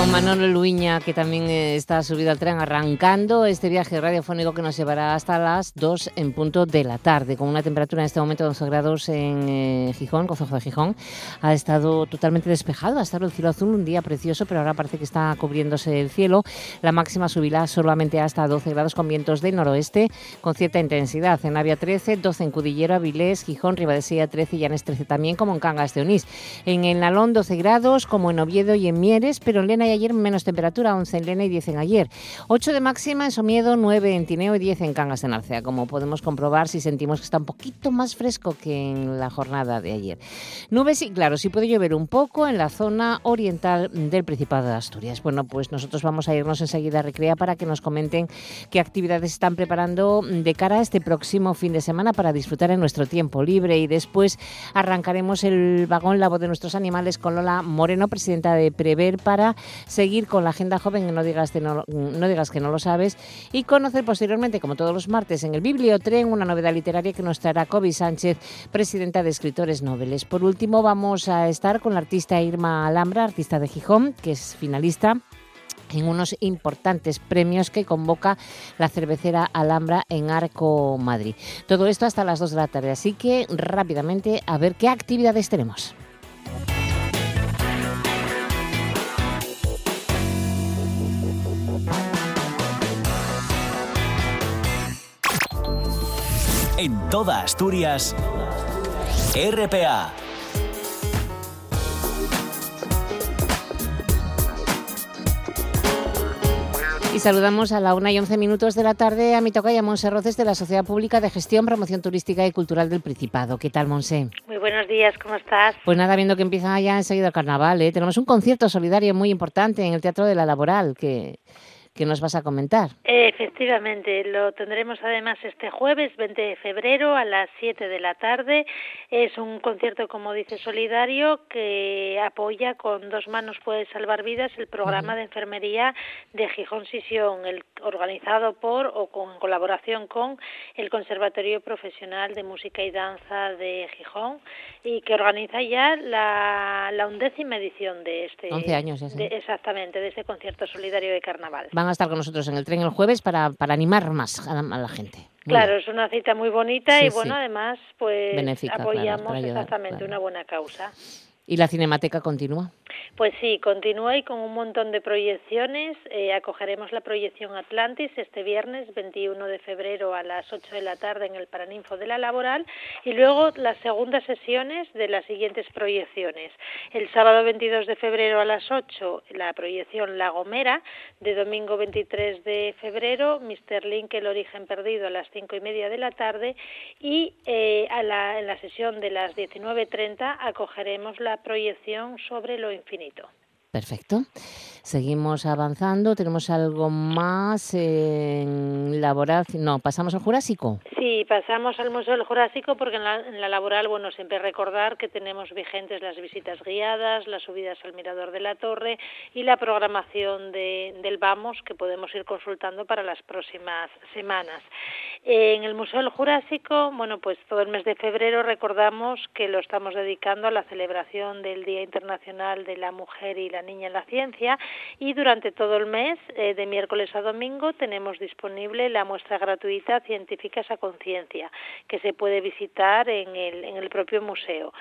Con Manolo Luiña, que también eh, está subido al tren, arrancando este viaje radiofónico que nos llevará hasta las 2 en punto de la tarde, con una temperatura en este momento de 11 grados en eh, Gijón, Concejo de Gijón. Ha estado totalmente despejado, ha estado el cielo azul, un día precioso, pero ahora parece que está cubriéndose el cielo. La máxima subirá solamente hasta 12 grados con vientos del noroeste, con cierta intensidad. En Avia 13, 12 en Cudillero, Avilés, Gijón, Ribadesella 13 y Llanes 13 también, como en Cangas de Onís. En el Nalón 12 grados, como en Oviedo y en Mieres, pero en Lena ayer menos temperatura, 11 en Lena y 10 en ayer. 8 de máxima en Somiedo, 9 en Tineo y 10 en Cangas de Narcea, como podemos comprobar si sentimos que está un poquito más fresco que en la jornada de ayer. Nubes y claro, sí puede llover un poco en la zona oriental del Principado de Asturias. Bueno, pues nosotros vamos a irnos enseguida a Recrea para que nos comenten qué actividades están preparando de cara a este próximo fin de semana para disfrutar en nuestro tiempo libre y después arrancaremos el vagón La Voz de Nuestros Animales con Lola Moreno, presidenta de Prever, para seguir con la agenda joven, no digas, que no, no digas que no lo sabes, y conocer posteriormente, como todos los martes, en el Bibliotren, una novedad literaria que nos traerá Kobe Sánchez, presidenta de Escritores Noveles. Por último, vamos a estar con la artista Irma Alhambra, artista de Gijón, que es finalista en unos importantes premios que convoca la cervecera Alhambra en Arco Madrid. Todo esto hasta las 2 de la tarde, así que rápidamente a ver qué actividades tenemos. En toda Asturias, RPA. Y saludamos a la una y once minutos de la tarde a mi tocaya Monse Roces de la Sociedad Pública de Gestión, Promoción Turística y Cultural del Principado. ¿Qué tal, Monse? Muy buenos días, ¿cómo estás? Pues nada, viendo que empieza ya enseguida el carnaval, ¿eh? tenemos un concierto solidario muy importante en el Teatro de la Laboral que que nos vas a comentar. Efectivamente, lo tendremos además este jueves 20 de febrero a las 7 de la tarde. Es un concierto, como dice, solidario que apoya con dos manos puede salvar vidas el programa de enfermería de Gijón Sisión, el organizado por o con colaboración con el Conservatorio Profesional de Música y Danza de Gijón y que organiza ya la, la undécima edición de este 11 años exactamente de este concierto solidario de carnaval. Van a estar con nosotros en el tren el jueves para, para animar más a la, gente. Claro, es una cita muy bonita y bueno, además pues apoyamos exactamente una buena causa. ¿Y la Cinemateca continúa? Pues sí, continúa y con un montón de proyecciones. Eh, acogeremos la proyección Atlantis este viernes 21 de febrero a las 8 de la tarde en el Paraninfo de la Laboral y luego las segundas sesiones de las siguientes proyecciones. El sábado 22 de febrero a las 8 la proyección La Gomera, de domingo 23 de febrero Mr. Link El origen perdido a las 5 y media de la tarde y eh, a la, en la sesión de las 19.30 acogeremos la proyección sobre lo infinito. Perfecto. Seguimos avanzando. ¿Tenemos algo más en laboral? No, ¿pasamos al Jurásico? Sí, pasamos al Museo del Jurásico porque en la, en la, laboral, bueno, siempre recordar que tenemos vigentes las visitas guiadas, las subidas al Mirador de la Torre y la programación de, del Vamos que podemos ir consultando para las próximas semanas. En el Museo del Jurásico, bueno, pues todo el mes de febrero recordamos que lo estamos dedicando a la celebración del Día Internacional de la Mujer y la niña en la ciencia y durante todo el mes, eh, de miércoles a domingo, tenemos disponible la muestra gratuita Científicas a Conciencia, que se puede visitar en el, en el propio museo.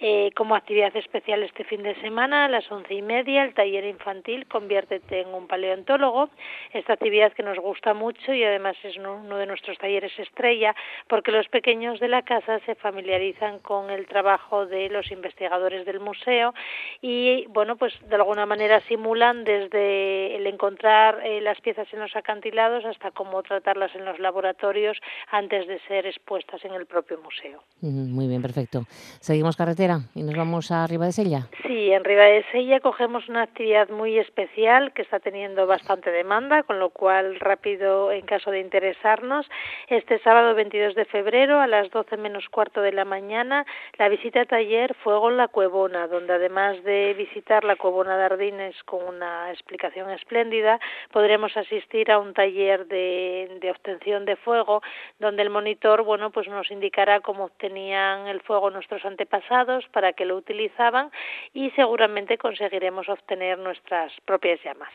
Eh, como actividad especial este fin de semana, a las once y media, el taller infantil Conviértete en un paleontólogo. Esta actividad que nos gusta mucho y además es uno de nuestros talleres estrella, porque los pequeños de la casa se familiarizan con el trabajo de los investigadores del museo y, bueno, pues de alguna manera simulan desde el encontrar eh, las piezas en los acantilados hasta cómo tratarlas en los laboratorios antes de ser expuestas en el propio museo. Muy bien, perfecto. Seguimos carretera Y nos vamos a Riva de Sella. Sí, en Riva de Sella cogemos una actividad muy especial que está teniendo bastante demanda, con lo cual rápido en caso de interesarnos. Este sábado 22 de febrero a las 12 menos cuarto de la mañana, la visita taller Fuego en la Cuevona, donde además de visitar la Cuevona de Ardines con una explicación espléndida, podremos asistir a un taller de, de obtención de fuego, donde el monitor, bueno, pues nos indicará cómo obtenían el fuego nuestros antepasados, para qué lo utilizaban y seguramente conseguiremos obtener nuestras propias llamas.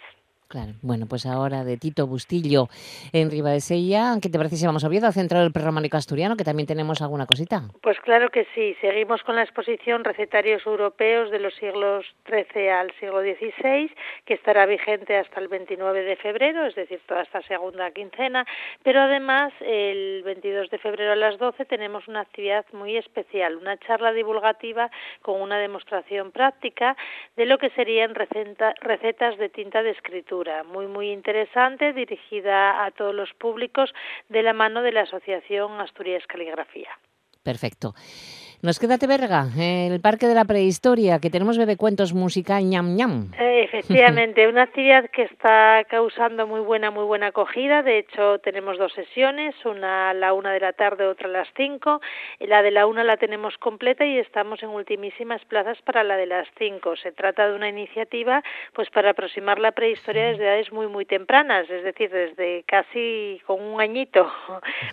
Claro. Bueno, pues ahora de Tito Bustillo en Ribadesella, ¿qué te parece si vamos a Oviedo, al Centro del Prerrománico Asturiano, que también tenemos alguna cosita? Pues claro que sí. Seguimos con la exposición Recetarios Europeos de los siglos XIII al siglo XVI, que estará vigente hasta el 29 de febrero, es decir, toda esta segunda quincena. Pero además, el 22 de febrero a las 12 tenemos una actividad muy especial, una charla divulgativa con una demostración práctica de lo que serían recetas de tinta de escritura muy muy interesante dirigida a todos los públicos de la mano de la Asociación Asturias Caligrafía. Perfecto. Nos queda Teberga, el Parque de la Prehistoria, que tenemos bebecuentos musical ñam ñam. Eh, efectivamente, una actividad que está causando muy buena, muy buena acogida. De hecho, tenemos dos sesiones, una a la una de la tarde, otra a las cinco. La de la una la tenemos completa y estamos en ultimísimas plazas para la de las cinco. Se trata de una iniciativa pues para aproximar la prehistoria desde edades muy, muy tempranas, es decir, desde casi con un añito,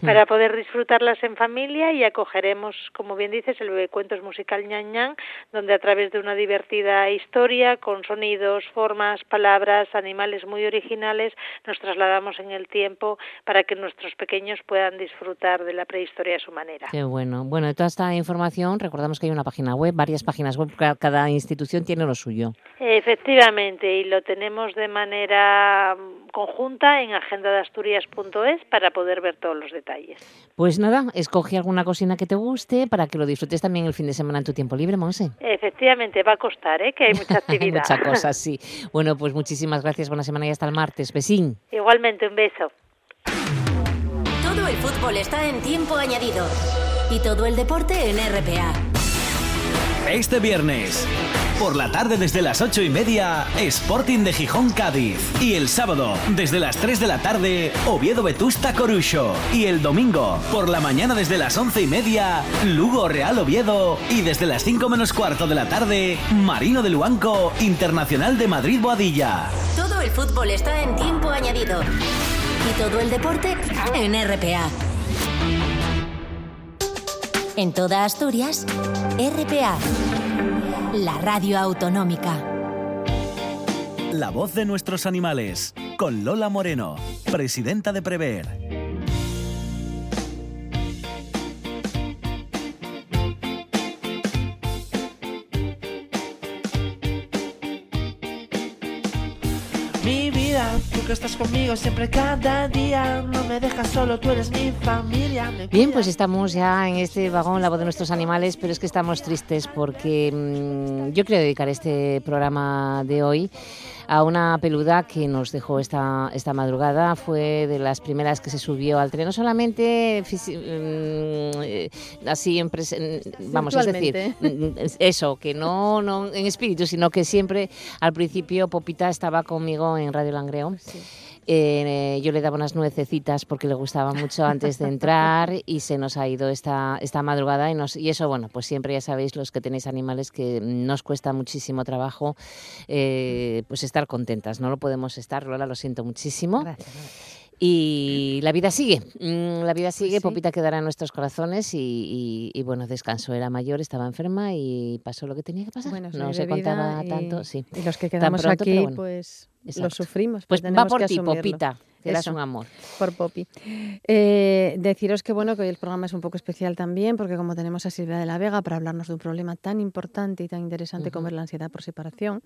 para poder disfrutarlas en familia y acogeremos, como bien dices, el Cuentos Musical Ñan Ñan, donde a través de una divertida historia, con sonidos, formas, palabras, animales muy originales, nos trasladamos en el tiempo para que nuestros pequeños puedan disfrutar de la prehistoria a su manera. Qué bueno. Bueno, de toda esta información, recordamos que hay una página web, varias páginas web, cada institución tiene lo suyo. Efectivamente, y lo tenemos de manera mm, conjunta en agendadasturias.es para poder ver todos los detalles. Pues nada, escoge alguna cocina que te guste para que lo disfrutes disfrutes también el fin de semana en tu tiempo libre, Monse. Efectivamente, va a costar, ¿eh? que hay mucha actividad. Muchas cosas, sí. Bueno, pues muchísimas gracias, buena semana y hasta el martes. Besín. Igualmente, un beso. Todo el fútbol está en tiempo añadido y todo el deporte en RPA. Este viernes por la tarde desde las ocho y media, Sporting de Gijón Cádiz. Y el sábado, desde las 3 de la tarde, Oviedo Vetusta Corucho. Y el domingo, por la mañana desde las once y media, Lugo Real Oviedo. Y desde las 5 menos cuarto de la tarde, Marino de Luanco, Internacional de Madrid Boadilla. Todo el fútbol está en tiempo añadido. Y todo el deporte en RPA. En toda Asturias, RPA la radio autonómica. La voz de nuestros animales, con Lola Moreno, presidenta de Prever. Que estás conmigo siempre cada día, no me dejas solo, tú eres mi familia. Bien, pues estamos ya en este vagón, la voz de nuestros animales, pero es que estamos tristes porque mm, yo quiero dedicar este programa de hoy a una peluda que nos dejó esta, esta madrugada. Fue de las primeras que se subió al tren, no solamente mm, así en vamos, es decir, mm, eso, que no, no en espíritu, sino que siempre al principio Popita estaba conmigo en Radio Langreo. Eh, yo le daba unas nuececitas porque le gustaba mucho antes de entrar y se nos ha ido esta, esta madrugada y, nos, y eso, bueno, pues siempre ya sabéis los que tenéis animales que nos cuesta muchísimo trabajo eh, pues estar contentas, no lo podemos estar, Lola, lo siento muchísimo. Y la vida sigue, mm, la vida sigue, Popita quedará en nuestros corazones y, bueno, descansó, era mayor, estaba enferma y pasó lo que tenía que pasar. no se contaba tanto, sí. Y los que quedamos aquí, pues lo sufrimos. Pues, va por ti, Popita. Que eras un amor. Por Popi. Eh, deciros que bueno que hoy el programa es un poco especial también, porque como tenemos a Silvia de la Vega para hablarnos de un problema tan importante y tan interesante como es la ansiedad por separación,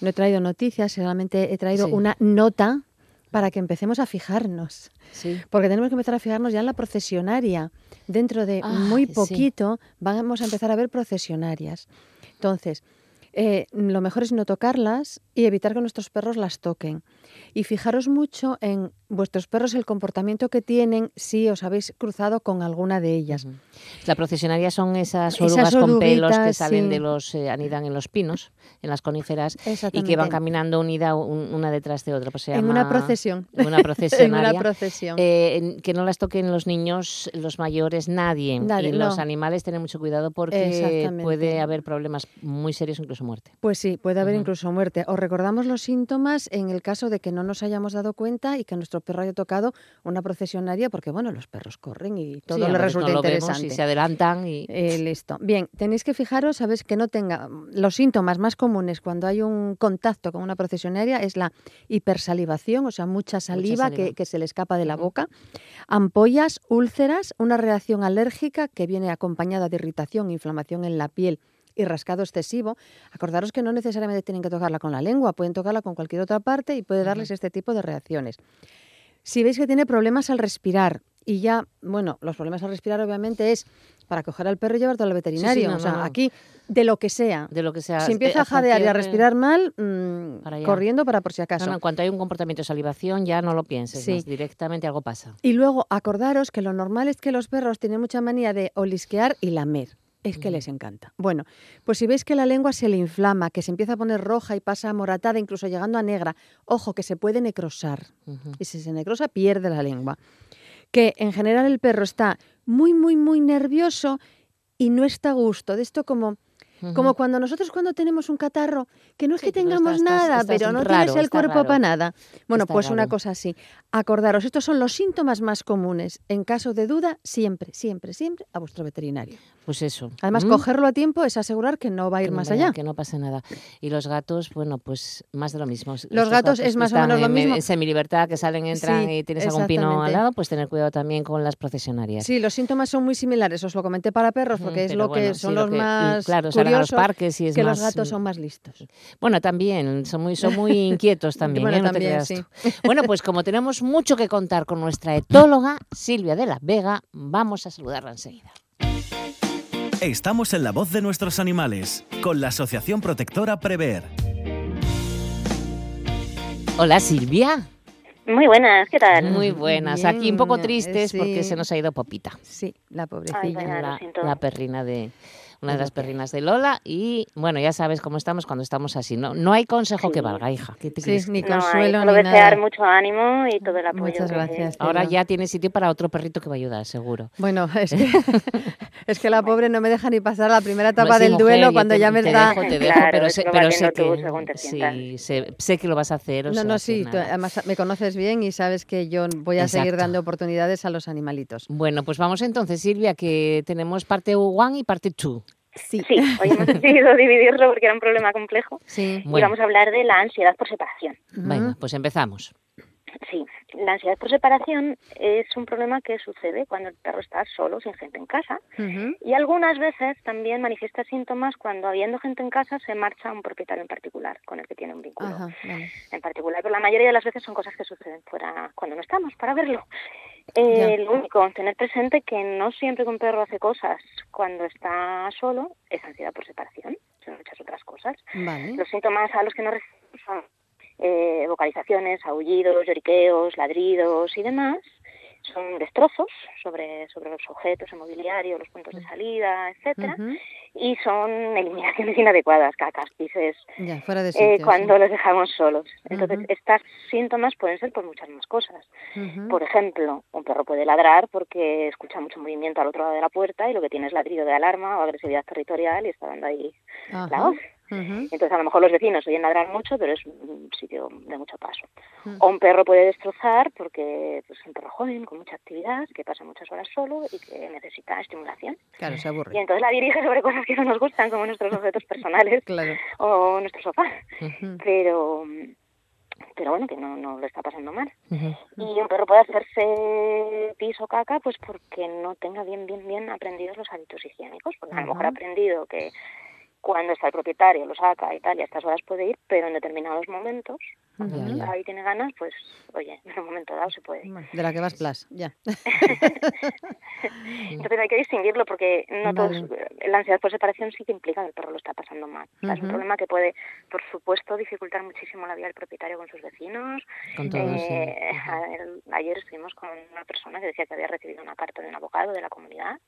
no he traído noticias, solamente he traído una nota para que empecemos a fijarnos. Porque tenemos que empezar a fijarnos ya en la procesionaria. Dentro de muy poquito vamos a empezar a ver procesionarias. Entonces, eh, lo mejor es no tocarlas y evitar que nuestros perros las toquen. Y fijaros mucho en vuestros perros el comportamiento que tienen si os habéis cruzado con alguna de ellas. La procesionaria son esas Esas orugas con pelos que salen sí. de los, eh, anidan en los pinos, en las coníferas, y que van caminando unida un- una detrás de otra. Pues se en una procesión. En una en procesionaria. una procesión. Eh, que no las toquen los niños, los mayores, nadie. Nadie, y los animales tener mucho cuidado porque puede haber problemas muy serios, incluso muerte. Pues sí, puede haber incluso muerte. Os recordamos los síntomas en el caso de que no nos hayamos dado cuenta y que nuestro perro haya tocado una procesionaria, porque bueno, los perros corren y todo Sí, le a veces resulta no lo interesante. y se adelantan y Eh, listo. Bien, tenéis que fijaros, sabes, que no tenga. Los síntomas más comunes cuando hay un contacto con una procesionaria es la hipersalivación, o sea, mucha saliva, saliva. Que, que se le escapa de la boca, ampollas, úlceras, una reacción alérgica que viene acompañada de irritación, inflamación en la piel y rascado excesivo. Acordaros que no necesariamente tienen que tocarla con la lengua, pueden tocarla con cualquier otra parte y puede darles este tipo de reacciones. Si veis que tiene problemas al respirar y ya, bueno, los problemas al respirar obviamente es para coger al perro y llevarlo al veterinario. no, o sea, no, no. aquí de lo que sea. de lo que sea. si empieza eh, a jadear y a respirar mal, mm, Para corriendo para por si acaso. no, en cuanto hay un comportamiento de salivación, ya no lo pienses, Sí. directamente algo pasa. Y luego acordaros que lo normal es que los perros tienen mucha manía de olisquear y lamer. Es que les encanta. Bueno, pues si veis que la lengua se le inflama, que se empieza a poner roja y pasa a moratada, incluso llegando a negra, ojo, que se puede necrosar. Y si se necrosa, pierde la lengua. Que en general el perro está muy, muy, muy nervioso y no está a gusto. De esto como, como cuando nosotros cuando tenemos un catarro, que no es Sí, que tengamos estás- nada, estás pero no raro, tienes el cuerpo raro. para nada. Bueno, Está pues una cosa así. Acordaros, estos son los síntomas más comunes. En caso de duda, siempre, siempre, siempre a vuestro veterinario. Pues eso. Además, ¿Mm? cogerlo a tiempo es asegurar que no va a ir Que más vaya- allá. Que no pase nada. Y los gatos, bueno, pues más de lo mismo. Estos gatos es más o menos lo mismo. En semilibertad, que salen, entran Sí, y tienes algún pino al lado, pues tener cuidado también con las procesionarias. Sí, los síntomas son muy similares. Os lo comenté para perros porque es lo que son sí, lo los que- más claro, a los curiosos, parques y es que más, los gatos mm, son más listos. Bueno, también, son muy, son muy inquietos también, Bueno, ¿eh? No también, sí. Bueno, pues como tenemos mucho que contar con nuestra etóloga, Silvia de la Vega, vamos a saludarla enseguida. Estamos en la voz de nuestros animales, con la Asociación Protectora Prever. Hola, Silvia. Muy buenas, ¿qué tal? Muy buenas. Aquí un poco eh, tristes porque se nos ha ido Popita. Sí, la Ay, pobrecilla. la perrina de una de las perrinas de Lola y bueno ya sabes cómo estamos cuando estamos así no no hay consejo que valga hija ¿Qué te Sí, crees? ni no, hay consuelo solo ni desear nada. mucho ánimo y todo el apoyo. Muchas que- gracias. ahora Cielo. ya tiene sitio para otro perrito que va a ayudar seguro Bueno, es que, es que la pobre no me deja ni pasar la primera etapa No, sí, del mujer, duelo cuando te, ya me te está... dejo, te dejo, Claro, pero sé, pero sé que te sí, sé, sé que lo vas a hacer o No, sea, no, que sí, tú además me conoces bien y sabes que yo voy a seguir Exacto. dando oportunidades a los animalitos. bueno pues vamos entonces Silvia que tenemos parte 1 y parte 2 Sí, Sí, hoy hemos decidido dividirlo porque era un problema complejo sí. y Bueno. vamos a hablar de la ansiedad por separación. venga pues empezamos Sí, la ansiedad por separación es un problema que sucede cuando el perro está solo, sin gente en casa. Y algunas veces también manifiesta síntomas cuando, habiendo gente en casa, se marcha un propietario en particular con el que tiene un vínculo en particular. Pero la mayoría de las veces son cosas que suceden fuera cuando no estamos para verlo. Eh, lo único, tener presente que no siempre que un perro hace cosas cuando está solo es ansiedad por separación, son muchas otras cosas. Vale. Los síntomas a los que referimos son eh, vocalizaciones, aullidos, lloriqueos, ladridos y demás. Son destrozos sobre, sobre los objetos, el mobiliario, los puntos de salida, etcétera. Y son eliminaciones inadecuadas, cacas, pises, Ya, fuera de eh, sí. cuando los dejamos solos. Entonces, Ujú. estos síntomas pueden ser por muchas más cosas. Por ejemplo, un perro puede ladrar porque escucha mucho movimiento al otro lado de la puerta y lo que tiene es ladrido de alarma o agresividad territorial y está dando ahí la Ajá. Entonces, a lo mejor los vecinos oyen ladrar mucho, pero es un sitio de mucho paso. O un perro puede destrozar porque pues, es un perro joven, con mucha actividad, que pasa muchas horas solo y que necesita estimulación. Claro, se Y aburre. entonces la dirige sobre cosas que no nos gustan, como nuestros objetos personales Claro. o nuestro sofá. Pero, pero bueno, que no, no lo está pasando mal. Y un perro puede hacerse pis o caca pues porque no tenga bien, bien, bien aprendidos los hábitos higiénicos. Porque a lo mejor ha aprendido que cuando está el propietario lo saca y tal, y a estas horas puede ir, pero en determinados momentos Cuando Ya, ya. ahí tiene ganas, pues, oye, en un momento dado se puede. De la que vas plas, ya. Entonces hay que distinguirlo porque no Vale. todos, eh, la ansiedad por separación sí que implica que el perro lo está pasando mal. Es un problema que puede, por supuesto, dificultar muchísimo la vida del propietario con sus vecinos. Con todo, sí. Eh, a- ayer estuvimos con una persona que decía que había recibido una carta de un abogado de la comunidad,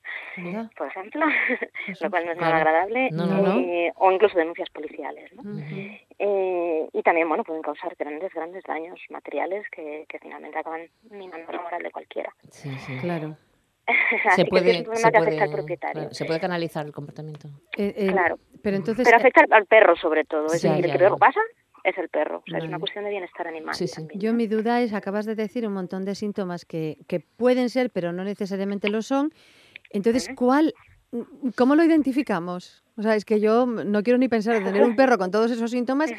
por ejemplo, lo cual no es Claro. nada agradable, No, no, no. eh, o incluso denuncias policiales. ¿no? Eh, y también, bueno, pueden causar grandes, grandes daños materiales que, que finalmente acaban minando la moral de cualquiera. Sí, sí. Claro. Se puede, es un se que afecta puede, al propietario. claro, se puede canalizar el comportamiento. Eh, eh, Claro. Pero entonces, Pero eh, afecta al- al perro sobre todo, es Ya, decir, ya, el que peor pasa es el perro, o sea, es una cuestión de bienestar animal. Sí, sí. también. yo mi duda es, acabas de decir un montón de síntomas que, que pueden ser, pero no necesariamente lo son. Entonces. ¿cuál, ¿cómo lo identificamos? O sea, es que yo no quiero ni pensar en tener un perro con todos esos síntomas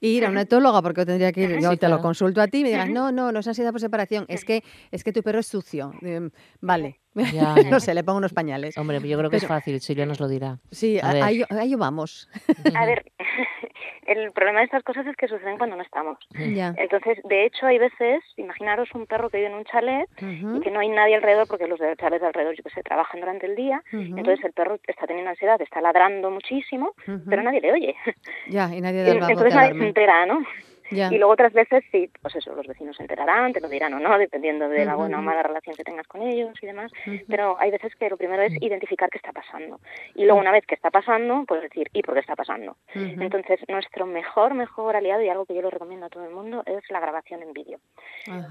e ir a una etóloga, porque tendría que ir, yo te lo consulto a ti y me digas, no, no, no es ansiedad por separación, es que, es que tu perro es sucio. Em, vale, Ya, no sé, le pongo unos pañales. Hombre, yo creo que es fácil, Silvia nos lo dirá. Sí, A ahí, ahí vamos. A ver, el problema de estas cosas es que suceden cuando no estamos. ya. Entonces, de hecho, hay veces, imaginaros un perro que vive en un chalet y que no hay nadie alrededor porque los de chalets de alrededor, yo que sé, trabajan durante el día. Entonces el perro está teniendo ansiedad, está ladrando muchísimo, pero nadie le oye. Ya, y nadie da Entonces nadie se entera, ¿no? Ya. Y luego otras veces sí, pues eso, los vecinos se enterarán, te lo dirán o no, dependiendo de la buena o mala relación que tengas con ellos y demás. Pero hay veces que lo primero es identificar qué está pasando. Y luego una vez que está pasando, pues decir, ¿y por qué está pasando? Entonces, nuestro mejor, mejor aliado y algo que yo le recomiendo a todo el mundo es la grabación en vídeo.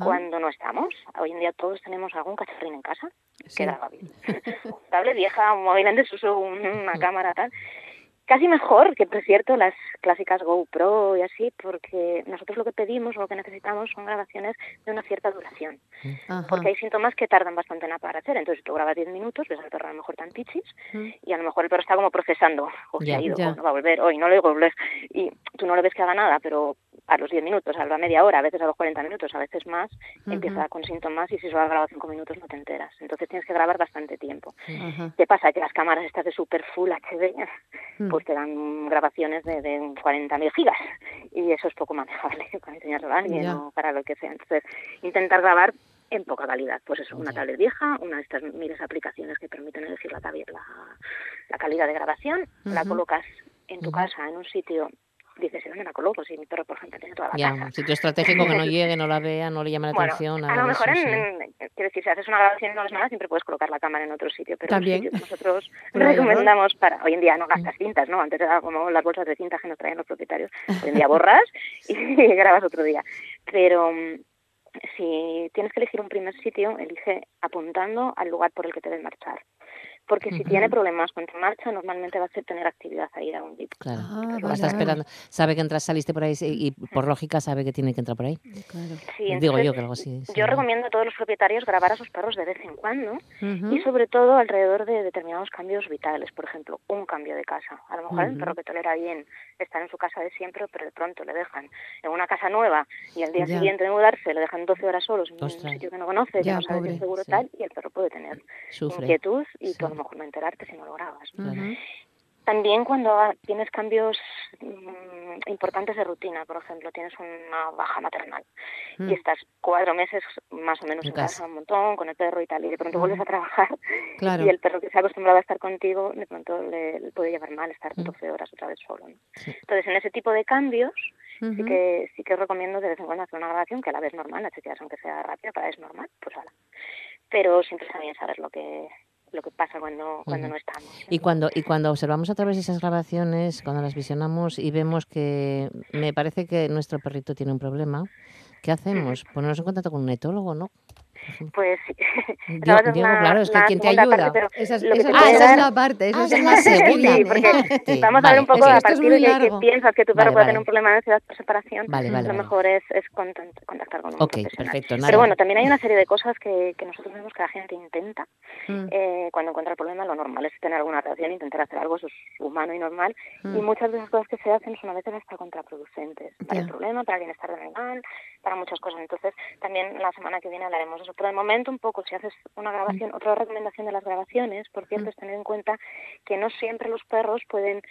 Cuando no estamos, hoy en día todos tenemos algún cacharrín en casa Sí. que graba bien. Tablet vieja, un móvil en desuso, un- una cámara, tal. Casi mejor que, por cierto, las clásicas GoPro y así, porque nosotros lo que pedimos o lo que necesitamos son grabaciones de una cierta duración. Ajá. Porque hay síntomas que tardan bastante en aparecer. Entonces, tú grabas 10 minutos, ves al perro a lo mejor tan pichis, Mm. y a lo mejor el perro está como procesando, o se ha ido, o no va a volver, hoy no lo digo volver. Y tú no lo ves que haga nada, pero a los 10 minutos, a la media hora, a veces a los 40 minutos, a veces más, empieza con síntomas y si solo has grabado 5 minutos no te enteras. Entonces tienes que grabar bastante tiempo. Ajá. ¿Qué pasa? Que las cámaras estas de super full HD, Mm. pues te dan grabaciones de, de 40.000 gigas y eso es poco manejable para enseñárselo a alguien o para lo que sea. Entonces, intentar grabar en poca calidad. Pues eso, una tablet vieja, una de estas miles de aplicaciones que permiten elegir la, la, la calidad de grabación, la colocas en tu casa, en un sitio, dices, ¿y dónde la coloco? Si mi perro, por ejemplo, tiene toda la Ya, casa. un sitio estratégico que no llegue, no la vea, no le llame la Bueno, atención. a lo mejor, eso, en, quiero decir, si haces una grabación y no ves nada, siempre puedes colocar la cámara en otro sitio. Pero También. que nosotros y recomendamos para... Hoy en día no gastas cintas, ¿no? Antes era como las bolsas de cinta que nos traían los propietarios. Hoy en día borras y grabas otro día. Pero mm, si tienes que elegir un primer sitio, elige apuntando al lugar por el que te debes marchar. Porque si Ujú. tiene problemas con tu marcha, normalmente va a ser tener actividad ahí a un dip. Claro. Ah, vale, vale. esperando. Sabe que entras, saliste por ahí y, y por lógica sabe que tiene que entrar por ahí. Claro. Sí, Digo entonces, yo que algo así. sí. Yo recomiendo a todos los propietarios grabar a sus perros de vez en cuando Ujú. y sobre todo alrededor de determinados cambios vitales, por ejemplo, un cambio de casa. A lo mejor el Ujú. perro que tolera bien estar en su casa de siempre, pero de pronto le dejan en una casa nueva y al día Ya. siguiente de mudarse le dejan 12 horas solos en Ostras. un sitio que no conoce, que Ya, no sabe seguro sí. tal, y el perro puede tener Sufre. inquietud y Sí. lo mejor no enterarte si no lo grabas. ¿no? Ujú. También cuando tienes cambios mm, importantes de rutina, por ejemplo, tienes una baja maternal Mm. y estás cuatro meses más o menos En en, casa. casa un montón con el perro y tal, y de pronto vuelves a trabajar Claro. y el perro que se ha acostumbrado a estar contigo, de pronto le, le puede llevar mal estar Mm. 12 horas otra vez solo. ¿no? Sí. Entonces, en ese tipo de cambios, sí que sí que os recomiendo de vez en cuando hacer una grabación, que a la vez normal, la chequeas aunque sea rápida, para es normal, pues ala. Pero siempre está bien saber lo que lo que pasa cuando, cuando no estamos. Y cuando, y cuando observamos a través de esas grabaciones, cuando las visionamos y vemos que me parece que nuestro perrito tiene un problema, ¿qué hacemos? Ponernos en contacto con un etólogo, ¿no? Pues sí. A una- claro, es que una ¿quién te segunda parte, ayuda? pero Esa es, esa- ah, esa es dar- la parte, esa Ah, es la es segunda Sí, porque parte. vamos a Vale, ver un poco es que a es partir de que piensas que tu Vale, perro puede vale. tener un problema de ansiedad por separación, Vale, vale, lo vale. mejor es, es contactar con un Ok, profesional. perfecto. Nada. Pero bueno, también hay una serie de cosas que, que nosotros vemos que la gente intenta Mm. eh, cuando encuentra el problema. Lo normal es tener alguna reacción, intentar hacer algo, eso es humano y normal. Mm. Y muchas de las cosas que se hacen son a veces hasta contraproducentes para el Ya. problema, para el bienestar del animal, para muchas cosas. Entonces, también la semana que viene hablaremos de eso. Pero de momento, un poco, si haces una grabación, otra recomendación de las grabaciones, por cierto, es tener en cuenta que no siempre los perros pueden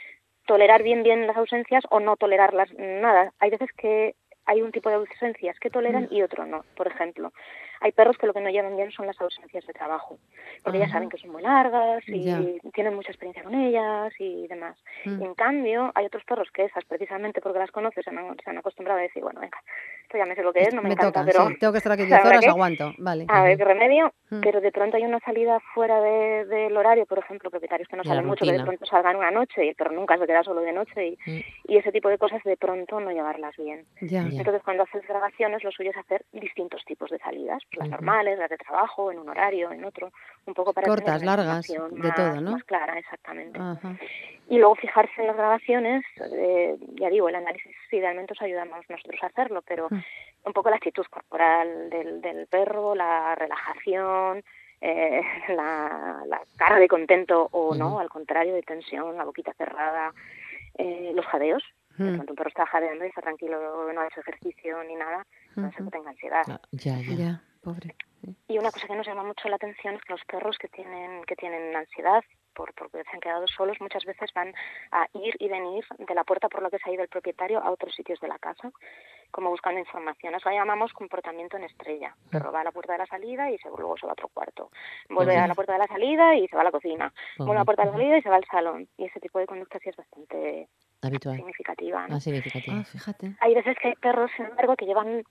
tolerar bien bien las ausencias o no tolerarlas nada. Hay veces que hay un tipo de ausencias que toleran y otro no. Por ejemplo, hay perros que lo que no llevan bien son las ausencias de trabajo, porque ya Ajá. saben que son muy largas y Ya. tienen mucha experiencia con ellas y demás. Mm. Y en cambio, hay otros perros que esas, precisamente porque las conoces, se han, se han acostumbrado a decir, bueno, venga, esto ya me sé lo que es, no me, encanta, toca, pero sí, tengo que estar aquí la 10 verdad horas, que- aguanto. Vale. a ver qué remedio, Mm. pero de pronto hay una salida fuera de- del horario, por ejemplo, propietarios que no salen mucho, que de pronto salgan una noche y el perro nunca se queda solo de noche y, Mm. y ese tipo de cosas de pronto no llevarlas bien. Ya. Ya. Entonces, cuando haces grabaciones, lo suyo es hacer distintos tipos de salidas, las normales, las de trabajo, en un horario, en otro, un poco para tener Cortas, una largas, de todo, más- ¿no? Más clara, exactamente. Ajá. Y luego fijarse en las grabaciones, eh, ya digo, el análisis idealmente os ayudamos nosotros a hacerlo, pero Mm. un poco la actitud corporal del, del perro, la relajación, eh, la, la cara de contento o no, al contrario, de tensión, la boquita cerrada, eh, los jadeos. De Mm. un perro está jadeando y está tranquilo, no ha hecho ejercicio ni nada, no sé Ujú. que tenga ansiedad. Ah, Ya, ya. Ya, pobre. Y una cosa que nos llama mucho la atención es que los perros que tienen que tienen ansiedad por porque se han quedado solos muchas veces van a ir y venir de la puerta por la que se ha ido el propietario a otros sitios de la casa, como buscando información. Eso lo llamamos comportamiento en estrella. El perro va a la puerta de la salida y se, luego se va a otro cuarto. Vuelve a la puerta de la salida y se va a la cocina. Vuelve a la puerta de la salida y se va al salón. Y ese tipo de conducta sí es bastante Habitual. significativa. ¿no? Ah, significativo. Ah, fíjate. Hay veces que hay perros, sin embargo, que llevan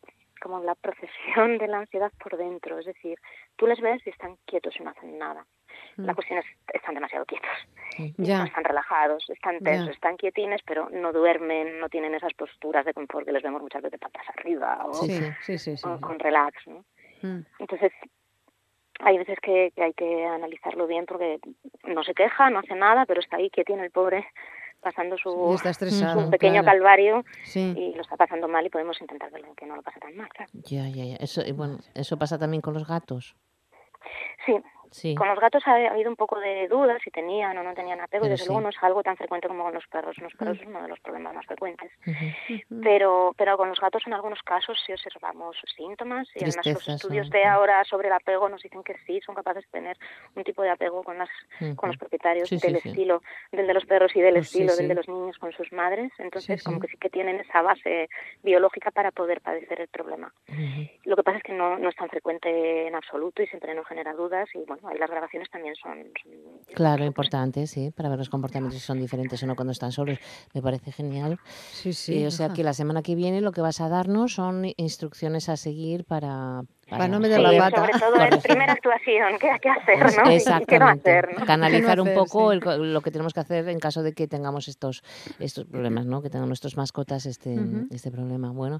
como la procesión de la ansiedad por dentro. Es decir, tú les ves y están quietos y no hacen nada. La Mm. cuestión es, están demasiado quietos. Ya. No están relajados, están tensos, están quietines, pero no duermen, no tienen esas posturas de confort que les vemos muchas veces patas arriba o, Sí, Sí, sí. sí, sí, sí. o con relax, ¿no? Mm. Entonces, hay veces que, que hay que analizarlo bien porque no se queja, no hace nada, pero está ahí quietín el pobre pasando su, está su pequeño claro. calvario Sí. y lo está pasando mal y podemos intentar que no lo pase tan mal, claro. Ya, ya, ya. Eso, y bueno, eso pasa también con los gatos. Sí, Sí. con los gatos ha, ha habido un poco de dudas si tenían o no tenían apego y desde sí. luego no es algo tan frecuente como con los perros. Los perros es uno de los problemas más frecuentes. Pero, pero con los gatos en algunos casos sí observamos síntomas y además los estudios ¿no? de ahora sobre el apego nos dicen que sí, son capaces de tener un tipo de apego con las con los propietarios Sí, del estilo del de los perros y del Pues estilo del de los niños con sus madres. Entonces como que sí que tienen esa base biológica para poder padecer el problema. Lo que pasa es que no, no es tan frecuente en absoluto y siempre nos genera dudas y bueno, ahí las grabaciones también son... son- Claro, importante, sí, para ver los comportamientos si son diferentes o no cuando están solos. Me parece genial. Sí, sí. Eh, o sea que la semana que viene lo que vas a darnos son instrucciones a seguir para... Para no meter Sí, la pata. sobre todo Correcto. primera actuación, ¿qué hay que hacer, no? Y- y qué no Exactamente. hacer, ¿no? Canalizar un hacer, poco sí. el lo que tenemos que hacer en caso de que tengamos estos estos problemas, ¿no? Que tengan nuestras mascotas este, Ujú. este problema. Bueno,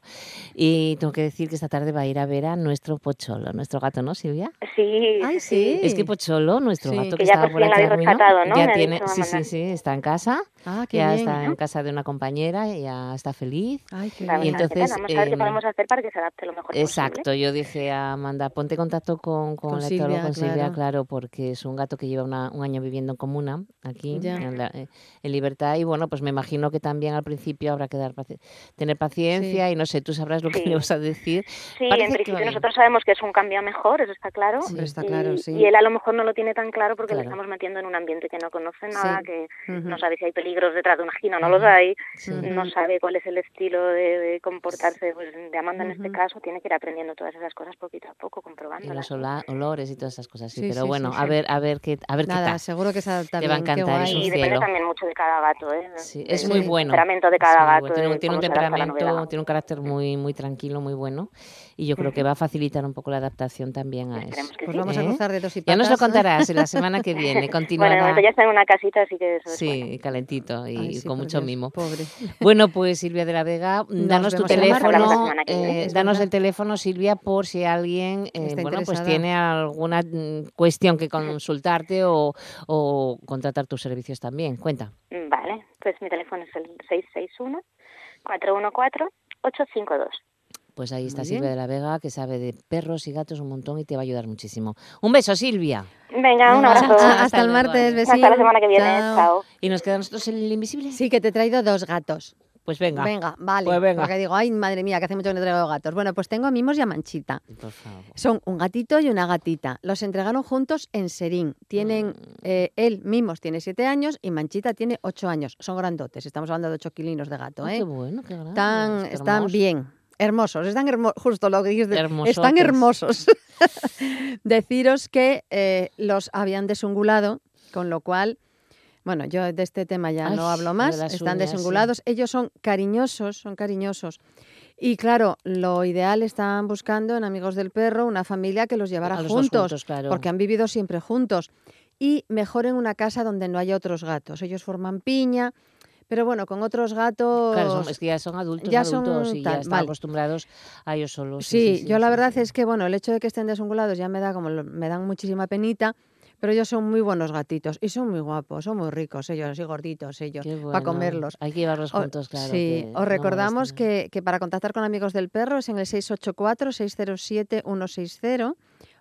y tengo que decir que esta tarde va a ir a ver a nuestro Pocholo, nuestro gato, ¿no, Silvia? Sí, Ay, sí, sí. Es que Pocholo, nuestro Sí. gato Que que, ya estaba por aquí rescatado, ¿no? ya Me tiene, sí, sí, sí, está en casa, Ah, qué ya bien. está en casa de una compañera, ya está feliz. Ay, qué Y bien. tal, entonces, vamos a ver qué em, podemos hacer para que se adapte lo mejor Exacto, yo dije a Amanda, ponte en contacto con, con, Con etóloga, Silvia, con Silvia, claro. porque es un gato que lleva una- un año viviendo en comuna aquí, en, la- eh, en libertad, y bueno, pues me imagino que también al principio habrá que dar paci- tener paciencia y no sé, tú sabrás lo que le vas a decir. Sí, Parece en principio nosotros sabemos que es un cambio mejor, eso está claro. Está y, claro, sí. y él a lo mejor no lo tiene tan claro porque le Claro. estamos metiendo en un ambiente que no conoce nada, Sí. que no sabe si hay peligros detrás de una esquina, no los hay, Sí. no sabe cuál es el estilo de, de comportarse pues, de Amanda en este caso, tiene que ir aprendiendo todas esas cosas poquito a poco, Y comprobándolas. los ola- olores y todas esas cosas, sí, Sí, pero sí, bueno, sí, a sí. ver, a ver qué, a ver qué Nada, tal. seguro que se adapta Te va a qué encantar, es un Y depende cielo. también mucho de cada gato, ¿eh? Sí, es El muy bueno. temperamento de cada gato. bueno. Tiene, un- de tiene un temperamento, tiene un carácter muy, muy tranquilo, muy bueno. Y yo creo que va a facilitar un poco la adaptación también a eso. Esperemos Pues sí. vamos a ¿Eh? cruzar dedos y Ya nos lo patas. contarás la semana que viene. Bueno, de Continuará. momento ya está en una casita, así que eso es Sí, bueno. calentito y Ay, sí, con mucho Dios, mimo. Pobre. Bueno, pues Silvia de la Vega, danos tu teléfono, Hablamos la semana que viene. eh, danos el teléfono, Silvia, por si alguien eh, bueno, pues tiene alguna mm, cuestión que consultarte o, o contratar tus servicios también. Cuenta. Vale, pues mi teléfono es el 661-414-852. Pues ahí está Silvia de la Vega, que sabe de perros y gatos un montón y te va a ayudar muchísimo. Un beso, Silvia. Venga, un abrazo. hasta, Hasta el martes, besín. Hasta la semana que viene. Chao. Chao. ¿Y nos queda a nosotros el invisible? Sí, que te he traído dos gatos. Pues venga. Venga, vale. Pues venga. Porque digo, ay, madre mía, que hace mucho que no traigo gatos. Bueno, pues tengo a Mimos y a Manchita. Por favor. Son un gatito y una gatita. Los entregaron juntos en Serín. Tienen, eh, él, Mimos, tiene siete años y Manchita tiene ocho años. Son grandotes. Estamos hablando de ocho kilinos de gato, Ay, ¿eh? qué bueno, qué grande. Están, bien. Hermosos, están hermosos, justo lo que dices, están hermosos. Deciros que eh, los habían desungulado, con lo cual, bueno, yo de este tema ya Ay, no hablo de más, están uñas, sí. desungulados, ellos son cariñosos, son cariñosos. Y claro, lo ideal están buscando en Amigos del Perro una familia que los llevara los juntos, juntos, claro. porque han vivido siempre juntos. Y mejor en una casa donde no haya otros gatos. Ellos forman piña, pero bueno, con otros gatos... Claro, son- es que ya son adultos, ya adultos son y tal, ya están vale. acostumbrados a ellos solos. Sí, yo la verdad es que, bueno, el hecho de que estén desungulados ya me da como, me dan muchísima penita, pero ellos son muy buenos gatitos y son muy guapos, son muy ricos ellos y gorditos ellos, Qué para bueno. comerlos. Hay que llevarlos O- juntos, claro. sí, que os no recordamos que, que para contactar con Amigos del Perro es en el 684-607-160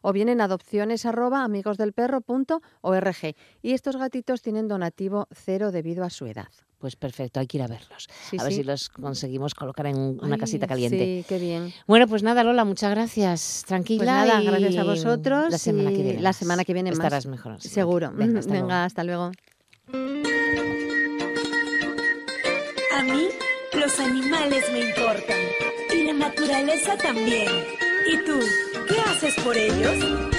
o bien en adopciones arroba amigosdelperro.org. Y estos gatitos tienen donativo cero debido a su edad. Pues perfecto, hay que ir a verlos. Sí, a ver sí. si los conseguimos colocar en una Ay, casita caliente. Sí, qué bien. Bueno, pues nada, Lola, muchas gracias. Tranquila. Pues nada, y gracias a vosotros. La semana que viene. La semana que viene más. Estarás mejor. Seguro. Venga, hasta luego. Hasta luego. A mí, los animales me importan. Y la naturaleza también. ¿Y tú, qué haces por ellos?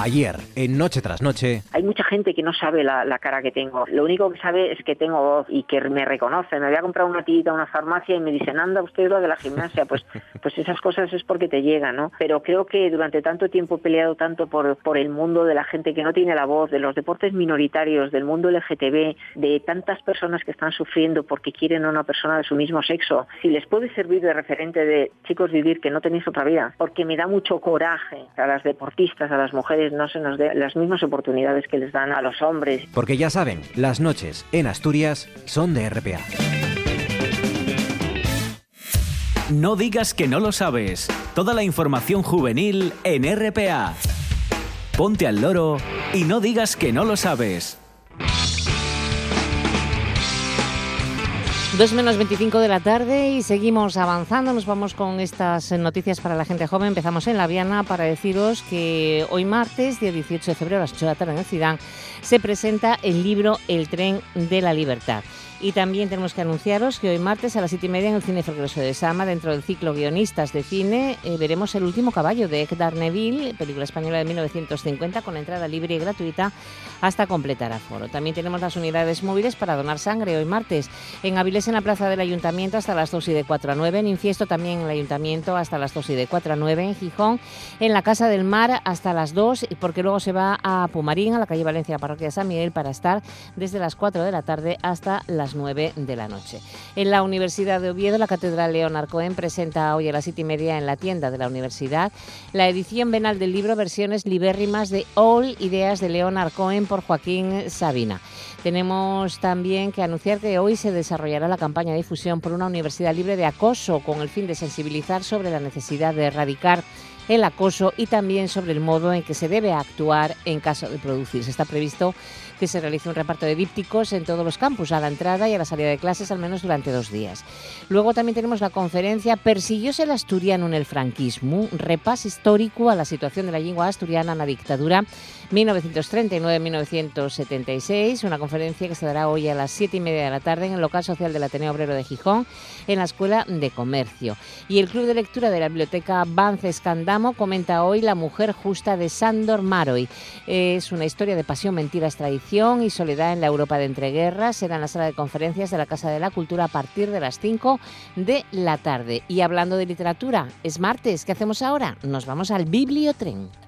Ayer, en Noche tras Noche, Hay mucha gente que no sabe la, la cara que tengo. Lo único que sabe es que tengo voz y que me reconoce. Me voy a comprar una tirita a una farmacia y me dicen, anda, usted es la de la gimnasia. Pues, pues esas cosas es porque te llegan, ¿no? Pero creo que durante tanto tiempo he peleado tanto por, por el mundo de la gente que no tiene la voz, de los deportes minoritarios, del mundo LGTB, de tantas personas que están sufriendo porque quieren a una persona de su mismo sexo. Si les puede servir de referente de chicos vivir que no tenéis otra vida, porque me da mucho coraje a las deportistas, a las mujeres, no se nos dé las mismas oportunidades que les dan a los hombres. porque ya saben, las noches en Asturias son de RPA. No digas que no lo sabes. Toda la información juvenil en RPA. Ponte al loro y no digas que no lo sabes. 2 menos 25 de la tarde y seguimos avanzando. Nos vamos con estas noticias para la gente joven. Empezamos en La Viana para deciros que hoy martes, día 18 de febrero, a las 8 de la tarde en el Cidán, se presenta el libro El tren de la libertad. Y también tenemos que anunciaros que hoy martes a las 7 y media en el Cine Fergroso de Sama, dentro del ciclo Guionistas de Cine, eh, veremos El último caballo de Héctor Neville, película española de 1950, con entrada libre y gratuita hasta completar aforo. También tenemos las unidades móviles para donar sangre hoy martes. En Avilés en la plaza del Ayuntamiento hasta las 2 y de 4 a 9. En Infiesto también en el Ayuntamiento hasta las 2 y de 4 a 9. En Gijón en la Casa del Mar hasta las 2 y porque luego se va a Pumarín, a la calle Valencia, la parroquia San Miguel, para estar desde las 4 de la tarde hasta las 9 de la noche. En la Universidad de Oviedo, la Catedral León Arcoen presenta hoy a las 7 y media en la tienda de la universidad la edición venal del libro Versiones libérrimas de All Ideas de León Arcoen por Joaquín Sabina. Tenemos también que anunciar que hoy se desarrollará la campaña de difusión por una universidad libre de acoso con el fin de sensibilizar sobre la necesidad de erradicar el acoso y también sobre el modo en que se debe actuar en caso de producirse. Está previsto que se realice un reparto de dípticos en todos los campus, a la entrada y a la salida de clases, al menos durante dos días. Luego también tenemos la conferencia Persiguióse el asturiano en el franquismo, un repás histórico a la situación de la lengua asturiana en la dictadura 1939-1976, una conferencia que se dará hoy a las siete y media de la tarde en el local social del Ateneo Obrero de Gijón, en la Escuela de Comercio. Y el Club de Lectura de la Biblioteca Bances Candamo comenta hoy La mujer justa de Sándor Maroy. Es una historia de pasión, mentiras, traición y soledad en la Europa de entreguerras. Será en la sala de conferencias de la Casa de la Cultura a partir de las 5 de la tarde. Y hablando de literatura, es martes. ¿Qué hacemos ahora? Nos vamos al Bibliotren.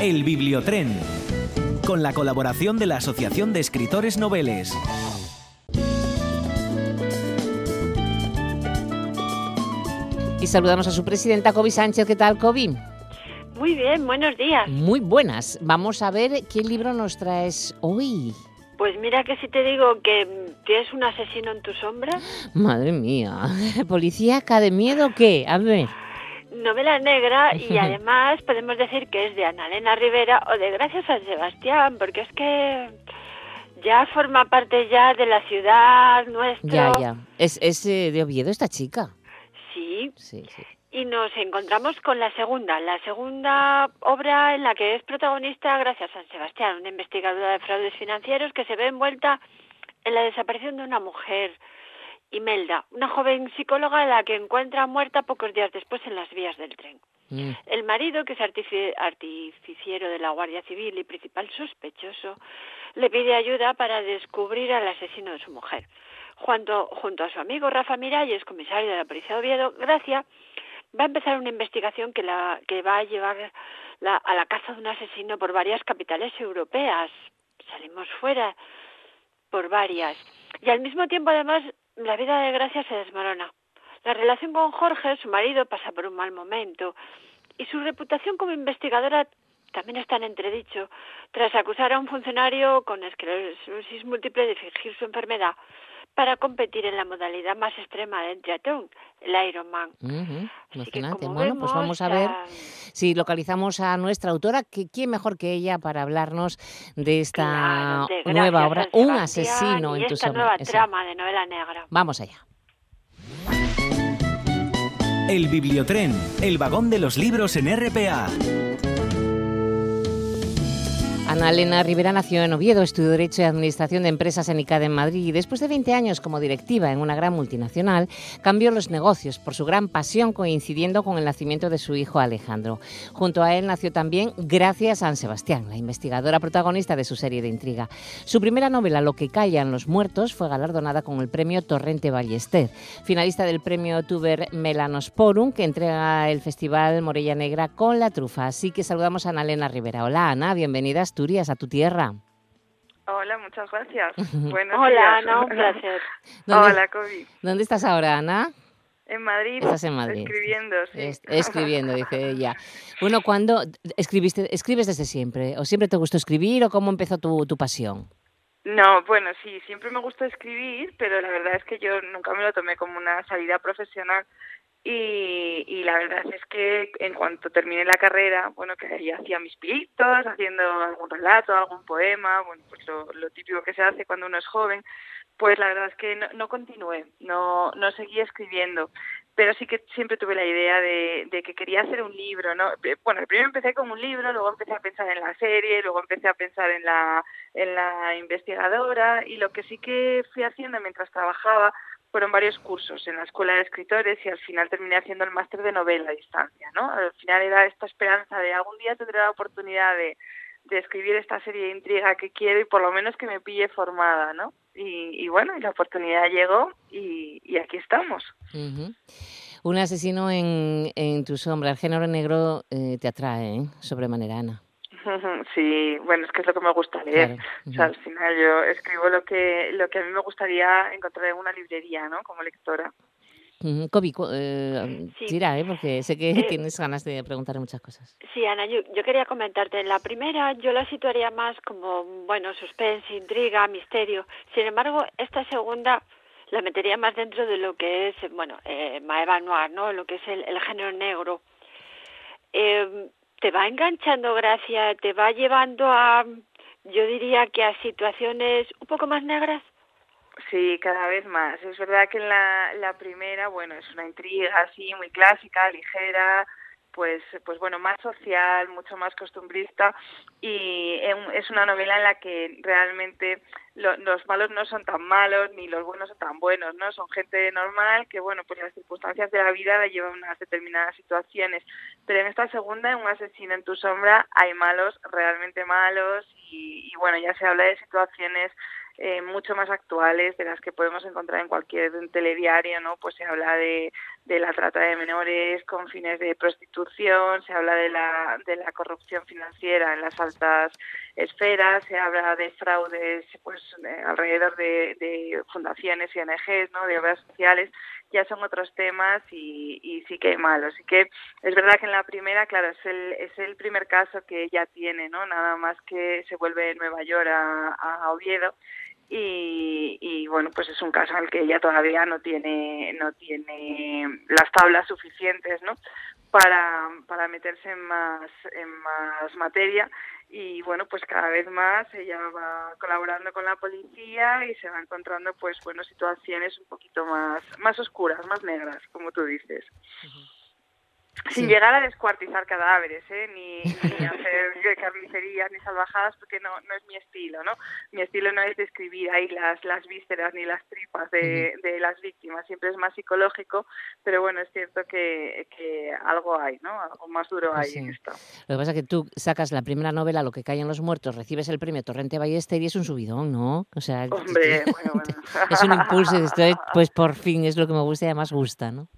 el Bibliotren, con la colaboración de la Asociación de Escritores Noveles. Y saludamos a su presidenta, Kobe Sánchez. ¿Qué tal, Kobe? Muy bien, buenos días. Muy buenas. Vamos a ver qué libro nos traes hoy. Pues mira que si te digo que tienes un asesino en tu sombra. Madre mía, ¿policíaca de miedo qué? A ver. Novela negra y además podemos decir que es de Ana Elena Rivera o de Gracias San Sebastián, porque es que ya forma parte ya de la ciudad nuestra. Ya, ya. Es, es eh, de Oviedo esta chica. Sí. Sí, sí. Y nos encontramos con la segunda, la segunda obra en la que es protagonista Gracias San Sebastián, una investigadora de fraudes financieros que se ve envuelta en la desaparición de una mujer, Imelda, una joven psicóloga a la que encuentra muerta pocos días después en las vías del tren. Mm. El marido, que es artifi- artificiero de la Guardia Civil y principal sospechoso, le pide ayuda para descubrir al asesino de su mujer. Junto, junto a su amigo Rafa Miralles, comisario de la Policía de Oviedo, Gracia va a empezar una investigación que, la, que va a llevar la- a la caza de un asesino por varias capitales europeas. Salimos fuera por varias. Y al mismo tiempo, además, la vida de Gracia se desmorona. La relación con Jorge, su marido, pasa por un mal momento y su reputación como investigadora también está en entredicho tras acusar a un funcionario con esclerosis múltiple de fingir su enfermedad para competir en la modalidad más extrema del triatlón, el Ironman. Que, Emocionante. como Bueno, pues vemos, vamos a ver si localizamos a nuestra autora. que ¿Quién mejor que ella para hablarnos de esta claro, de nueva obra? Un asesino y en tu esta nueva Eso. trama de novela negra. Vamos allá. El Bibliotren, el vagón de los libros en RPA. Ana Elena Rivera nació en Oviedo, estudió Derecho y Administración de Empresas en ICADE en Madrid y después de 20 años como directiva en una gran multinacional, cambió los negocios por su gran pasión coincidiendo con el nacimiento de su hijo Alejandro. Junto a él nació también Gracia San Sebastián, la investigadora protagonista de su serie de intriga. Su primera novela, Lo que callan los muertos, fue galardonada con el premio Torrente Ballester, finalista del premio Tuber Melanosporum que entrega el Festival Morella Negra con la trufa. Así que saludamos a Ana Elena Rivera. Hola Ana, bienvenida a Asturias, a tu tierra. Hola, muchas gracias. Buenos Hola, días. Ana, un placer. ¿Dónde- Hola, Kobe. ¿Dónde estás ahora, Ana? En Madrid. Estás en Madrid. Escribiendo, sí. Es- escribiendo, dice ella. Bueno, ¿cuándo escribiste, escribes desde siempre? ¿O siempre te gustó escribir o cómo empezó tu, tu pasión? No, bueno, sí, siempre me gusta escribir, pero la verdad es que yo nunca me lo tomé como una salida profesional y, y la verdad es que en cuanto terminé la carrera, bueno, que ya hacía mis pilitos, haciendo algún relato, algún poema, bueno, pues lo, lo típico que se hace cuando uno es joven, pues la verdad es que no, no continué, no, no seguí escribiendo, pero sí que siempre tuve la idea de, de que quería hacer un libro, ¿no? Eh, Bueno, primero empecé con un libro, luego empecé a pensar en la serie, luego empecé a pensar en la, en la investigadora y lo que sí que fui haciendo mientras trabajaba fueron varios cursos en la escuela de escritores y al final terminé haciendo el máster de novela a distancia, ¿no? Al final era esta esperanza de algún día tendré la oportunidad de, de escribir esta serie de intriga que quiero y por lo menos que me pille formada, ¿no? Y, y bueno, y la oportunidad llegó y, aquí estamos. Un asesino en, en tu sombra, el género negro eh, te atrae, ¿eh? Sobremanera, Ana. Sí, bueno, es que es lo que me gusta leer. Claro. O sea, al final yo escribo lo que lo que a mí me gustaría encontrar en una librería, ¿no? Como lectora. Cu- eh, Sí. tira, ¿eh? Porque sé que Eh, tienes ganas de preguntar muchas cosas. Sí, Ana, yo, yo quería comentarte. En la primera yo la situaría más como, bueno, suspense, intriga, misterio. Sin embargo, esta segunda la metería más dentro de lo que es, bueno, eh, Maeva Noir, ¿no? Lo que es el, el género negro. Eh, te va enganchando gracia, te va llevando a, yo diría que a situaciones un poco más negras. Sí, cada vez más. Es verdad que en la, primera, bueno, es una intriga así muy clásica, ligera, pues, pues bueno, más social, mucho más costumbrista y es una novela en la que realmente lo- los malos no son tan malos ni los buenos son tan buenos, ¿no? Son gente normal que, bueno, pues las circunstancias de la vida la llevan a unas determinadas situaciones. Pero en esta segunda, en Un asesino en tu sombra, hay malos, realmente malos y, y bueno, ya se habla de situaciones eh, mucho más actuales de las que podemos encontrar en cualquier telediario, ¿no? Pues se habla de, de la trata de menores con fines de prostitución, se habla de la, de la corrupción financiera en las altas esferas, se habla de fraudes pues eh, alrededor de, de fundaciones y ONGs, ¿no? De obras sociales ya son otros temas y, y sí que hay malo. Así que es verdad que en la primera, claro, es el, es el primer caso que ella tiene, ¿no? Nada más que se vuelve de Nueva York a, a Oviedo y, y, bueno pues es un caso en el que ella todavía no tiene no tiene las tablas suficientes no para, para meterse en más en más materia. Y bueno pues cada vez más ella va colaborando con la policía y se va encontrando pues bueno situaciones un poquito más más oscuras más negras como tú dices sin Sí. llegar a descuartizar cadáveres, ¿eh? ni, ni hacer carnicerías ni salvajadas, porque no, no es mi estilo, ¿no? Mi estilo no es describir ahí las, las vísceras ni las tripas de, de las víctimas, siempre es más psicológico, pero bueno, es cierto que, que algo hay, ¿no? Algo más duro hay Sí. en esto. Lo que pasa es que tú sacas la primera novela, Lo que callan los muertos, recibes el premio Torrente Ballester y es un subidón, ¿no? O sea, Hombre, bueno, bueno. es un impulso y esto, pues por fin es lo que me gusta y además gusta, ¿no?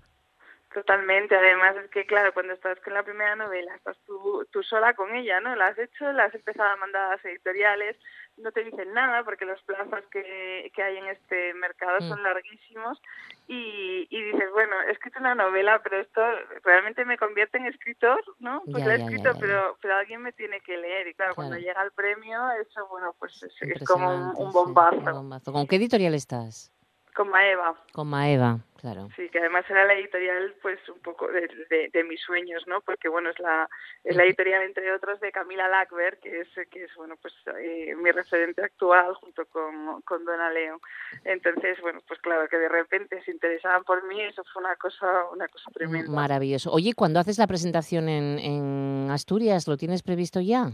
Totalmente, además es que claro, cuando estás con la primera novela, estás tú, tú sola con ella, ¿no? La has hecho, la has empezado a mandar a las editoriales, no te dicen nada porque los plazos que, que hay en este mercado Mm. son larguísimos y, y dices, bueno, he escrito una novela, pero esto realmente me convierte en escritor, ¿no? Pues Ya, la he escrito, ya, ya. pero pero alguien me tiene que leer y claro, cuando llega el premio, eso, bueno, pues es, es como un, sí, bombazo, un bombazo. ¿Con qué editorial estás? Con Maeva. Con Maeva, claro. Sí, que además era la editorial, pues un poco de, de, de mis sueños, ¿no? Porque bueno, es la es la editorial entre otros de Camila Lackberg, que es que es bueno, pues eh, mi referente actual junto con, con Donna León. Entonces, bueno, pues claro que de repente se interesaban por mí, eso fue una cosa una cosa tremenda. Maravilloso. Oye, cuando haces la presentación en, en Asturias, ¿lo tienes previsto ya?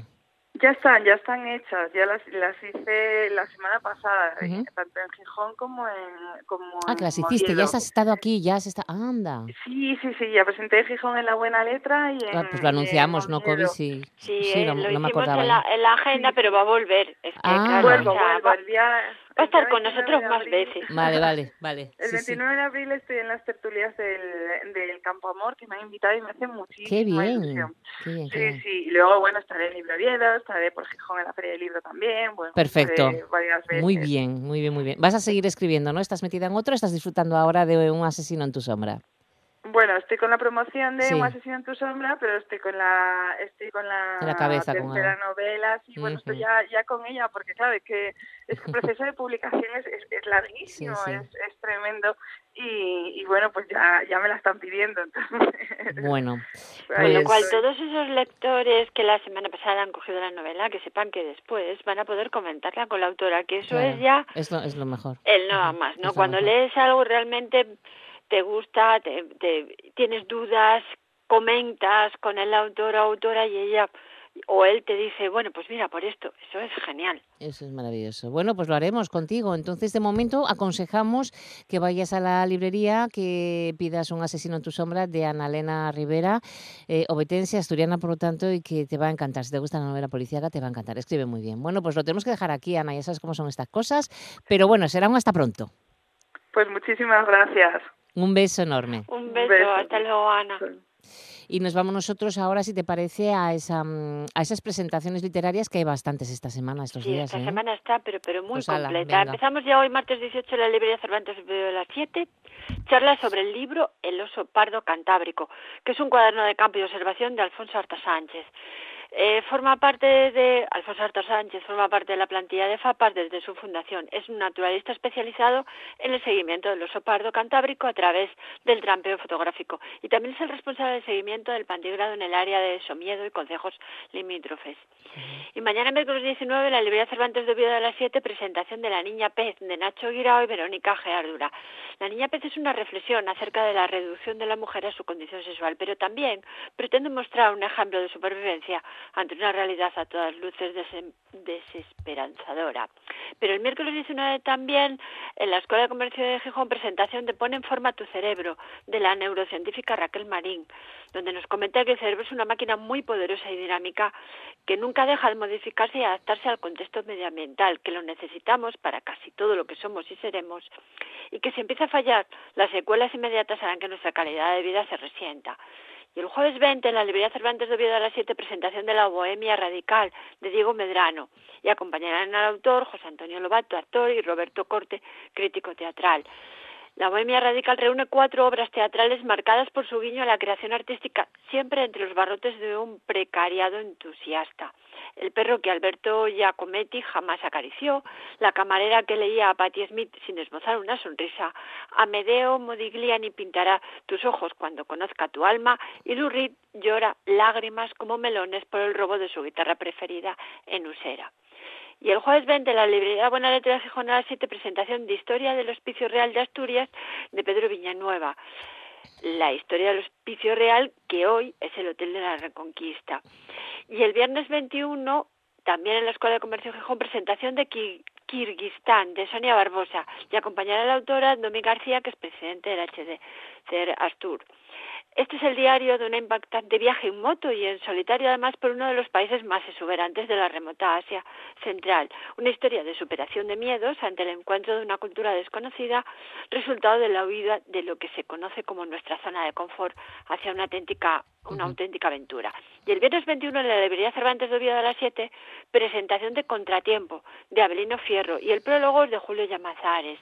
Ya están, ya están hechas, ya las, las hice la semana pasada, eh, Ujú. tanto en Gijón como en como Ah, que las en hiciste, ya has estado aquí, ya has estado... Anda. Sí, sí, sí, ya presenté Gijón en La Buena Letra y en, Ah, pues lo anunciamos, ¿no. Covid? Sí, Sí, sí, eh, no, lo no me acordaba en ya. la, en la agenda, pero va a volver. Es que, Ah. claro, Vuelvo, o sea, vuelvo, va, el día, va a estar con 29 nosotros más veces. Vale, vale, vale. El Sí, sí. 29 de abril estoy en las tertulias del, del Campo Amor, que me han invitado y me hace muchísima Qué bien. ilusión. Qué bien, qué Sí, bien. sí, y luego, bueno, estaré en Libro Oviedo, estaré por Gijón en la Feria del Libro también, bueno, Perfecto. varias veces. Muy bien, muy bien, muy bien. Vas a seguir escribiendo, ¿no? ¿Estás metida en otro? ¿Estás disfrutando ahora de un asesino en tu sombra? Bueno, estoy con la promoción de Sí. Un asesino en tu sombra, pero estoy con la estoy con la, la cabeza, con tercera algo. novela, sí, bueno, estoy ya, ya con ella, porque claro, es que, es que el proceso de publicación es, es, es larguísimo, Sí, sí. Es, es tremendo, y, y bueno, pues ya, ya me la están pidiendo, entonces, Bueno, Con lo pues cual, todos esos lectores que la semana pasada han cogido la novela, que sepan que después van a poder comentarla con la autora, que eso claro, es ya es lo, es lo mejor. el nada más, ¿no? Cuando mejor. lees algo realmente te gusta, te, te- tienes dudas, comentas con el autor o autora y ella o él te dice, bueno, pues mira, por esto, eso es genial. Eso es maravilloso. Bueno, pues lo haremos contigo. Entonces, de momento, aconsejamos que vayas a la librería, que pidas un asesino en tu sombra de Ana Elena Rivera, eh, obetense, asturiana, por lo tanto, y que te va a encantar. Si te gusta la novela policíaca, te va a encantar. Escribe muy bien. Bueno, pues lo tenemos que dejar aquí, Ana. Ya sabes cómo son estas cosas. Pero bueno, será un hasta pronto. pues muchísimas gracias. Un beso enorme. Un beso, beso. hasta luego, Ana. Y nos vamos nosotros ahora, si te parece, a, esa, mm, a esas presentaciones literarias que hay bastantes esta semana, estos Sí, días. esta ¿eh? semana está, pero pero muy Pues completa. Empezamos ya hoy, martes 18, en la librería Cervantes de las 7, charla sobre el libro El oso pardo cantábrico, que es un cuaderno de campo y observación de Alfonso Arta Sánchez. Eh, forma parte de Alfonso Arta Sánchez forma parte de la plantilla de FAPAS desde su fundación. Es un naturalista especializado en el seguimiento del oso pardo cantábrico a través del trampeo fotográfico y también es el responsable del seguimiento del pantigrado en el área de Somiedo y concejos limítrofes. Y mañana, miércoles 19, en la librería Cervantes de Oviedo a las 7, presentación de La Niña Pez de Nacho Guirao y Verónica Geardura. La Niña Pez es una reflexión acerca de la reducción de la mujer a su condición sexual, pero también pretende mostrar un ejemplo de supervivencia ante una realidad a todas luces desesperanzadora. Pero el miércoles 19 también, en la Escuela de Comercio de Gijón, presentación de Pon en forma tu cerebro, de la neurocientífica Raquel Marín, donde nos comenta que el cerebro es una máquina muy poderosa y dinámica que nunca deja de modificarse y adaptarse al contexto medioambiental, que lo necesitamos para casi todo lo que somos y seremos, y que si empieza a fallar, las secuelas inmediatas harán que nuestra calidad de vida se resienta. Y el jueves 20, en la librería Cervantes de Oviedo a las 7, presentación de La Bohemia Radical, de Diego Medrano. Y acompañarán al autor José Antonio Lobato, actor, y Roberto Corte, crítico teatral. La Bohemia Radical reúne cuatro obras teatrales marcadas por su guiño a la creación artística, siempre entre los barrotes de un precariado entusiasta. El perro que Alberto Giacometti jamás acarició, la camarera que leía a Patti Smith sin esbozar una sonrisa, Amedeo Modigliani pintará tus ojos cuando conozca tu alma y Lou llora lágrimas como melones por el robo de su guitarra preferida en Usera. Y el jueves 20, la librería Buena Letra de Gijón a las 7, presentación de Historia del Hospicio Real de Asturias de Pedro Villanueva. La historia del Hospicio Real, que hoy es el Hotel de la Reconquista. Y el viernes 21, también en la Escuela de Comercio de Gijón, presentación de Kirguistán, de Sonia Barbosa, y acompañará la autora Domi García, que es presidente del HDC Astur. Este es el diario de una impactante viaje en moto y en solitario además por uno de los países más exuberantes de la remota Asia Central. Una historia de superación de miedos ante el encuentro de una cultura desconocida, resultado de la huida de lo que se conoce como nuestra zona de confort hacia una auténtica, una auténtica aventura. Y el viernes 21 en la librería Cervantes de Oviedo a las 7, presentación de Contratiempo de Abelino Fierro y el prólogo es de Julio Llamazares.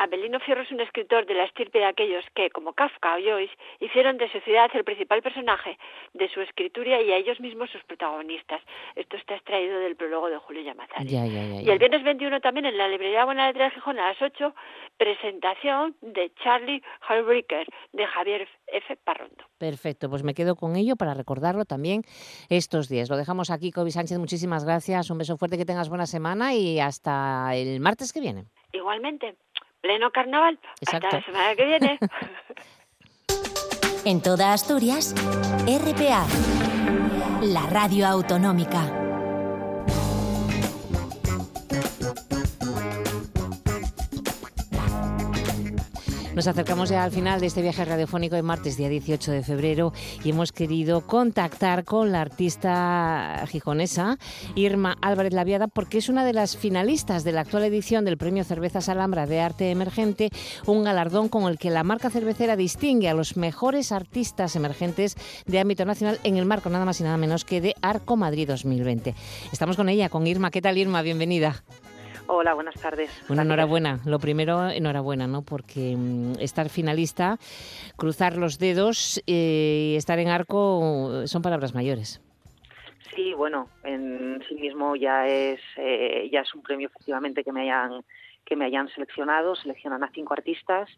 Abelino Fierro es un escritor de la estirpe de aquellos que, como Kafka o Joyce, hicieron de su ciudad el principal personaje de su escritura y a ellos mismos sus protagonistas. Esto está extraído del prólogo de Julio Llamazares. y el viernes 21 también en la librería Buena Letra de Gijón a las 8, presentación de Charlie Heartbreaker de Javier F. Parrondo. Perfecto, pues me quedo con ello para recordarlo también estos días. Lo dejamos aquí, Kobe Sánchez. Muchísimas gracias. Un beso fuerte, que tengas buena semana y hasta el martes que viene. Igualmente pleno carnaval. Hasta la semana que viene. en toda Asturias, RPA, la radio autonómica. Nos acercamos ya al final de este viaje radiofónico de martes, día 18 de febrero, y hemos querido contactar con la artista gijonesa Irma Álvarez Laviada, porque es una de las finalistas de la actual edición del Premio Cervezas Alhambra de Arte Emergente, un galardón con el que la marca cervecera distingue a los mejores artistas emergentes de ámbito nacional en el marco nada más y nada menos que de Arco Madrid 2020. Estamos con ella, con Irma. ¿Qué tal, Irma? Bienvenida. Hola, buenas tardes. Bueno, enhorabuena. Lo primero, enhorabuena, ¿no? Porque mm, estar finalista, cruzar los dedos y estar en arco son palabras mayores. Sí, bueno, en sí mismo ya es eh, ya es un premio efectivamente que me hayan que me hayan seleccionado. Seleccionan a cinco artistas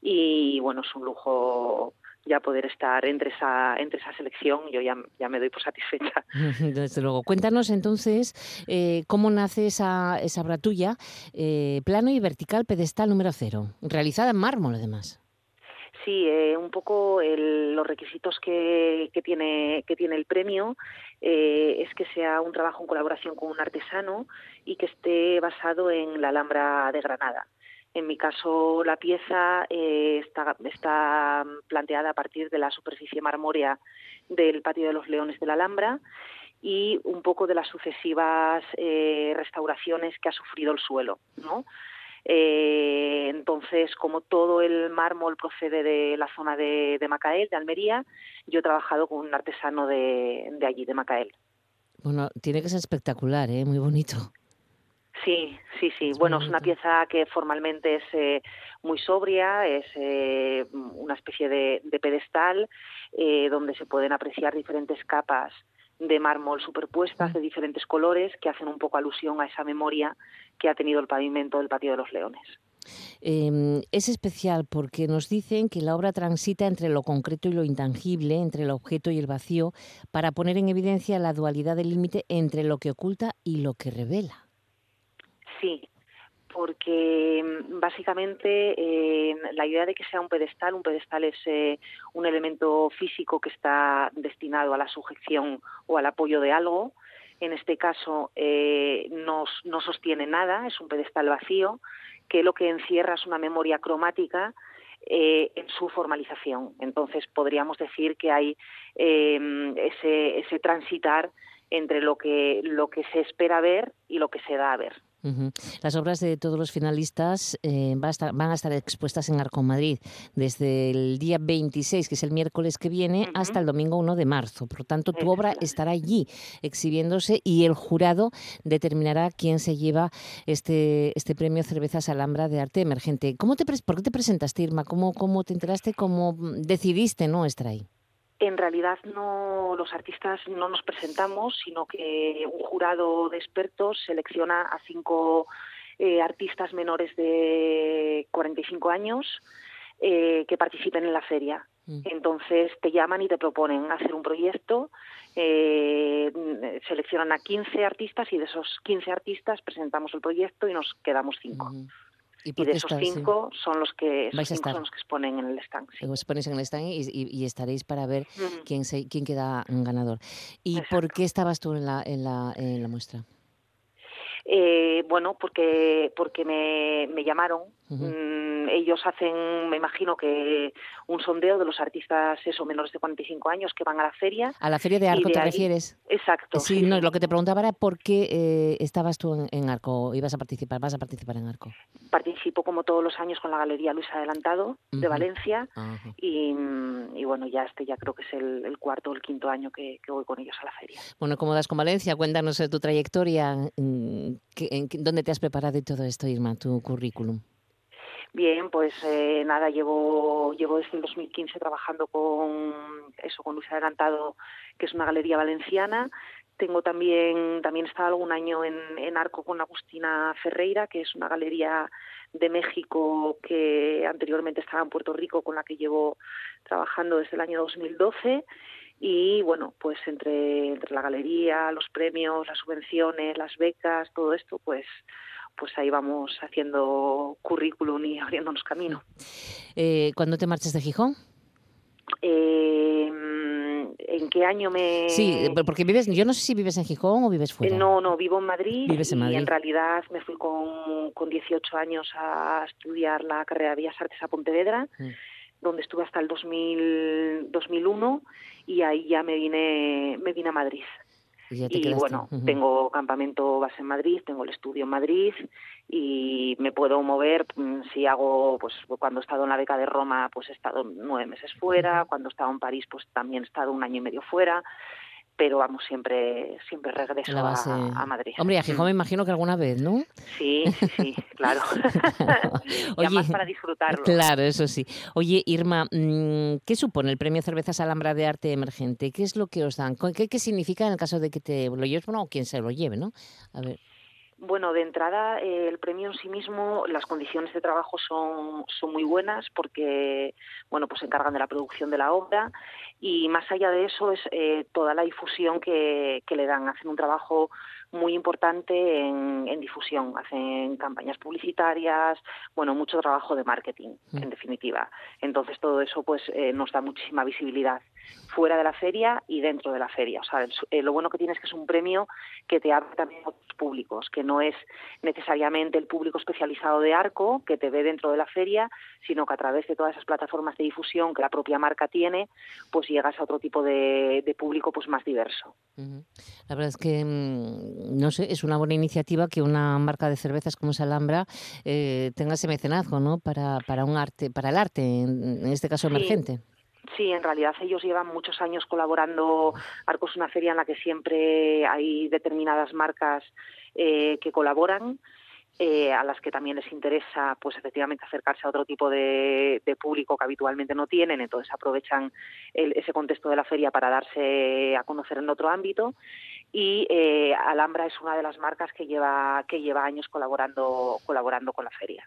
y bueno, es un lujo ya poder estar entre esa, entre esa selección, yo ya, ya me doy por satisfecha. Desde luego. Cuéntanos entonces eh, cómo nace esa, esa obra tuya, eh, plano y vertical pedestal número cero, realizada en mármol además. Sí, eh, un poco los requisitos que, que, tiene, que tiene el premio es que sea un trabajo en colaboración con un artesano y que esté basado en la Alhambra de Granada. En mi caso, la pieza eh, está, planteada a partir de la superficie marmórea del Patio de los Leones de la Alhambra y un poco de las sucesivas eh, restauraciones que ha sufrido el suelo. Eh, entonces, como todo el mármol procede de la zona de, de, Macael, de Almería, yo he trabajado con un artesano de, de allí, de Macael. Bueno, tiene que ser espectacular, ¿eh? muy bonito. Sí, sí, sí. bueno, es una pieza que formalmente es eh, muy sobria, es eh, una especie de, pedestal eh, donde se pueden apreciar diferentes capas de mármol superpuestas de diferentes colores que hacen un poco alusión a esa memoria que ha tenido el pavimento del Patio de los Leones. Em, es especial porque nos dicen que la obra transita entre lo concreto y lo intangible, entre el objeto y el vacío, para poner en evidencia la dualidad del límite entre lo que oculta y lo que revela. Sí, porque mm, básicamente eh, la idea de que sea un pedestal, un pedestal es eh, un elemento físico que está destinado a la sujeción o al apoyo de algo. En este caso eh, no, sostiene nada, es un pedestal vacío, que lo que encierra es una memoria cromática en su formalización. Entonces podríamos decir que hay ese, ese transitar entre lo que, lo que se espera ver y lo que se da a ver. Las obras de todos los finalistas eh, va a estar- van a estar expuestas en Arco Madrid desde el día 26, que es el miércoles que viene, hasta el domingo 1 de marzo. Por lo tanto, tu obra estará allí exhibiéndose y el jurado determinará quién se lleva este, este premio Cervezas Alhambra de Arte Emergente. ¿Cómo te, ¿Por qué te presentaste, Irma? ¿Cómo, cómo te enteraste? ¿Cómo mm, decidiste no estar ahí? En realidad no los artistas no nos presentamos, sino que un jurado de expertos selecciona a cinco eh, artistas menores de 45 años eh, que participen en la feria. Entonces te llaman y te proponen hacer un proyecto, eh, mm, seleccionan a 15 artistas y de esos 15 artistas presentamos el proyecto y nos quedamos cinco. ¿Y, Y de esos cinco son los que esos cinco son los que exponen en el stand. sí. Os ponéis en el stand y, y- y estaréis para ver Ujú. quién, se, quién queda ganador. ¿Y por qué estabas tú en la, en la, en la muestra? Eh, bueno, porque porque me, me llamaron. Mm, ellos hacen, me imagino que un sondeo de los artistas eso menores de 45 años que van a la feria. ¿A la Feria de Arco te ahí- refieres? Exacto. Sí, no, lo que te preguntaba era por qué eh, estabas tú en, en Arco, ibas a participar, vas a participar en Arco. Participo como todos los años con la Galería Luis Adelantado de. Valencia y, mm, y bueno, ya este ya creo que es el, el cuarto o el quinto año que, que voy con ellos a la feria. Bueno, ¿cómo das con Valencia? Cuéntanos de tu trayectoria, mm, ¿qué- en ¿dónde te has preparado y todo esto, Irma, tu currículum? Bien, pues eh, nada, llevo llevo desde el 2015 trabajando con eso con Luis Adelantado, que es una galería valenciana. Tengo también también he estado algún año en, en Arco con Agustina Ferreira, que es una galería de México que anteriormente estaba en Puerto Rico, con la que llevo trabajando desde el año 2012. Y bueno, pues entre, entre la galería, los premios, las subvenciones, las becas, todo esto, pues pues ahí vamos haciendo currículum y abriéndonos camino. Eh, ¿Cuándo te marchas de Gijón? Eh, ¿En qué año me...? Sí, porque vives, yo no sé si vives en Gijón o vives fuera. No, no, vivo en Madrid Vives en y Madrid. en realidad me fui con, con 18 años a estudiar la carrera de Bellas Artes a Pontevedra, Mm. Donde estuve hasta el 2000, 2001 y ahí ya me vine, me vine a Madrid. Y bueno, tengo campamento base en Madrid, tengo el estudio en Madrid y me puedo mover mm, si hago, pues cuando he estado en la beca de Roma, pues he estado nueve meses fuera, cuando he estado en París, pues también he estado un año y medio fuera, pero vamos, siempre siempre regreso a, Madrid. Hombre, a Gijón me imagino que alguna vez, ¿no? Sí, sí, sí, claro. y además para disfrutarlo. Claro, eso sí. Oye, Irma, mm, ¿qué supone el Premio Cervezas Alhambra de Arte Emergente? ¿Qué es lo que os dan? ¿Qué, qué significa en el caso de que te lo lleves, bueno, o quien se lo lleve, ¿no? A ver. Bueno, de entrada, eh, el premio en sí mismo, las condiciones de trabajo son, son muy buenas porque, bueno, pues se encargan de la producción de la obra y más allá de eso es eh, toda la difusión que, que le dan. Hacen un trabajo muy importante en, en difusión, hacen campañas publicitarias, bueno, mucho trabajo de marketing, en definitiva. Entonces todo eso pues eh, nos da muchísima visibilidad fuera de la feria y dentro de la feria. O sea, el- eh, lo bueno que tiene es que es un premio que te abre también a otros públicos, que no es necesariamente el público especializado de Arco que te ve dentro de la feria, sino que a través de todas esas plataformas de difusión que la propia marca tiene, pues llegas a otro tipo de, de público pues más diverso. La verdad es que, mm, no sé, es una buena iniciativa que una marca de cervezas como es Alhambra eh, tenga ese mecenazgo, ¿no? Para, para un arte, para el arte, en, en este caso emergente. Sí, en realidad ellos llevan muchos años colaborando. Arco es una feria en la que siempre hay determinadas marcas eh, que colaboran, eh, a las que también les interesa, pues efectivamente acercarse a otro tipo de, de público que habitualmente no tienen. Entonces aprovechan el- ese contexto de la feria para darse a conocer en otro ámbito. Y eh, Alhambra es una de las marcas que lleva que lleva años colaborando colaborando con la feria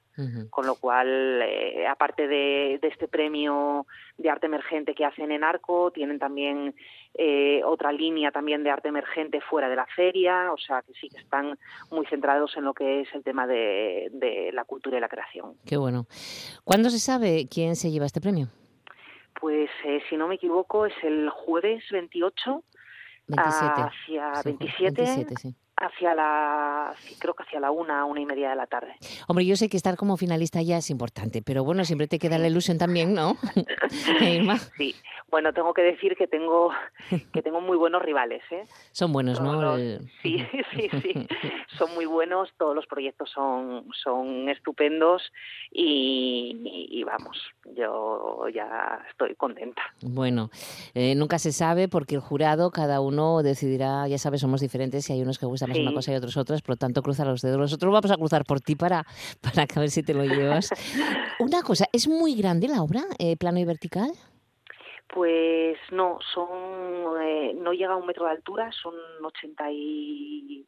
con lo cual, eh, aparte de, de este premio de arte emergente que hacen en Arco, tienen también eh, otra línea también de arte emergente fuera de la feria, o sea que sí que están muy centrados en lo que es el tema de, de la cultura y la creación. Qué bueno. ¿Cuándo se sabe quién se lleva este premio? Pues eh, si no me equivoco es el jueves 28 27. hacia Sí, 27, 27, sí. Hacia la, creo que hacia la una, una y media de la tarde. Hombre, yo sé que estar como finalista ya es importante, pero bueno, siempre te queda la ilusión también, ¿no? sí, bueno, tengo que decir que tengo que tengo muy buenos rivales, ¿eh? Son buenos, ¿no? Sí, sí, sí, son muy buenos, todos los proyectos son, son estupendos y, vamos, yo ya estoy contenta. Bueno, eh, nunca se sabe porque el jurado, cada uno decidirá, ya sabes, somos diferentes y hay unos que gustan más una cosa y otros otras, por lo tanto cruza los dedos. Nosotros vamos a cruzar por ti para, para ver si te lo llevas. Una cosa, ¿es muy grande la obra, eh, plano y vertical? Pues no, son eh, no llega a un metro de altura, son 80 y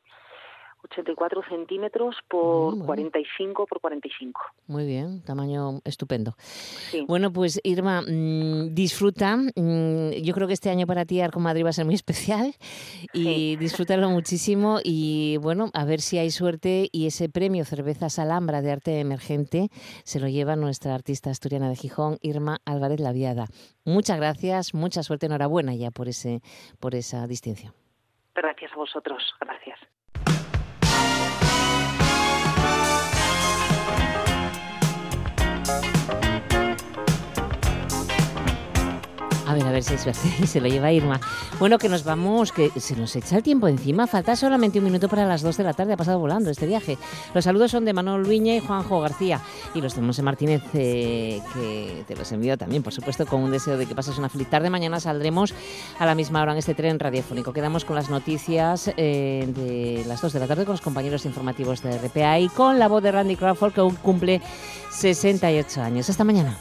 84 centímetros por 45 por 45. Muy bien, tamaño estupendo. Bueno, pues Irma, mm, disfruta. Mm, yo creo que este año para ti Arco Madrid va a ser muy especial y disfrútalo muchísimo y bueno, a ver si hay suerte y ese premio Cervezas Alhambra de Arte Emergente se lo lleva nuestra artista asturiana de Gijón, Irma Álvarez Laviada. Muchas gracias, mucha suerte, enhorabuena ya por, ese, por esa distinción. Gracias a vosotros, gracias. A ver, a ver si se lo lleva Irma. Bueno, que nos vamos, que se nos echa el tiempo encima. Falta solamente un minuto para las 2 de la tarde. Ha pasado volando este viaje. Los saludos son de Manuel Luña y Juanjo García. Y los de Monse Martínez, eh, que te los envío también, por supuesto, con un deseo de que pases una feliz tarde. Mañana saldremos a la misma hora en este tren radiofónico. Quedamos con las noticias eh, de las 2 de la tarde con los compañeros informativos de RPA y con la voz de Randy Crawford, que cumple 68 años. Hasta mañana.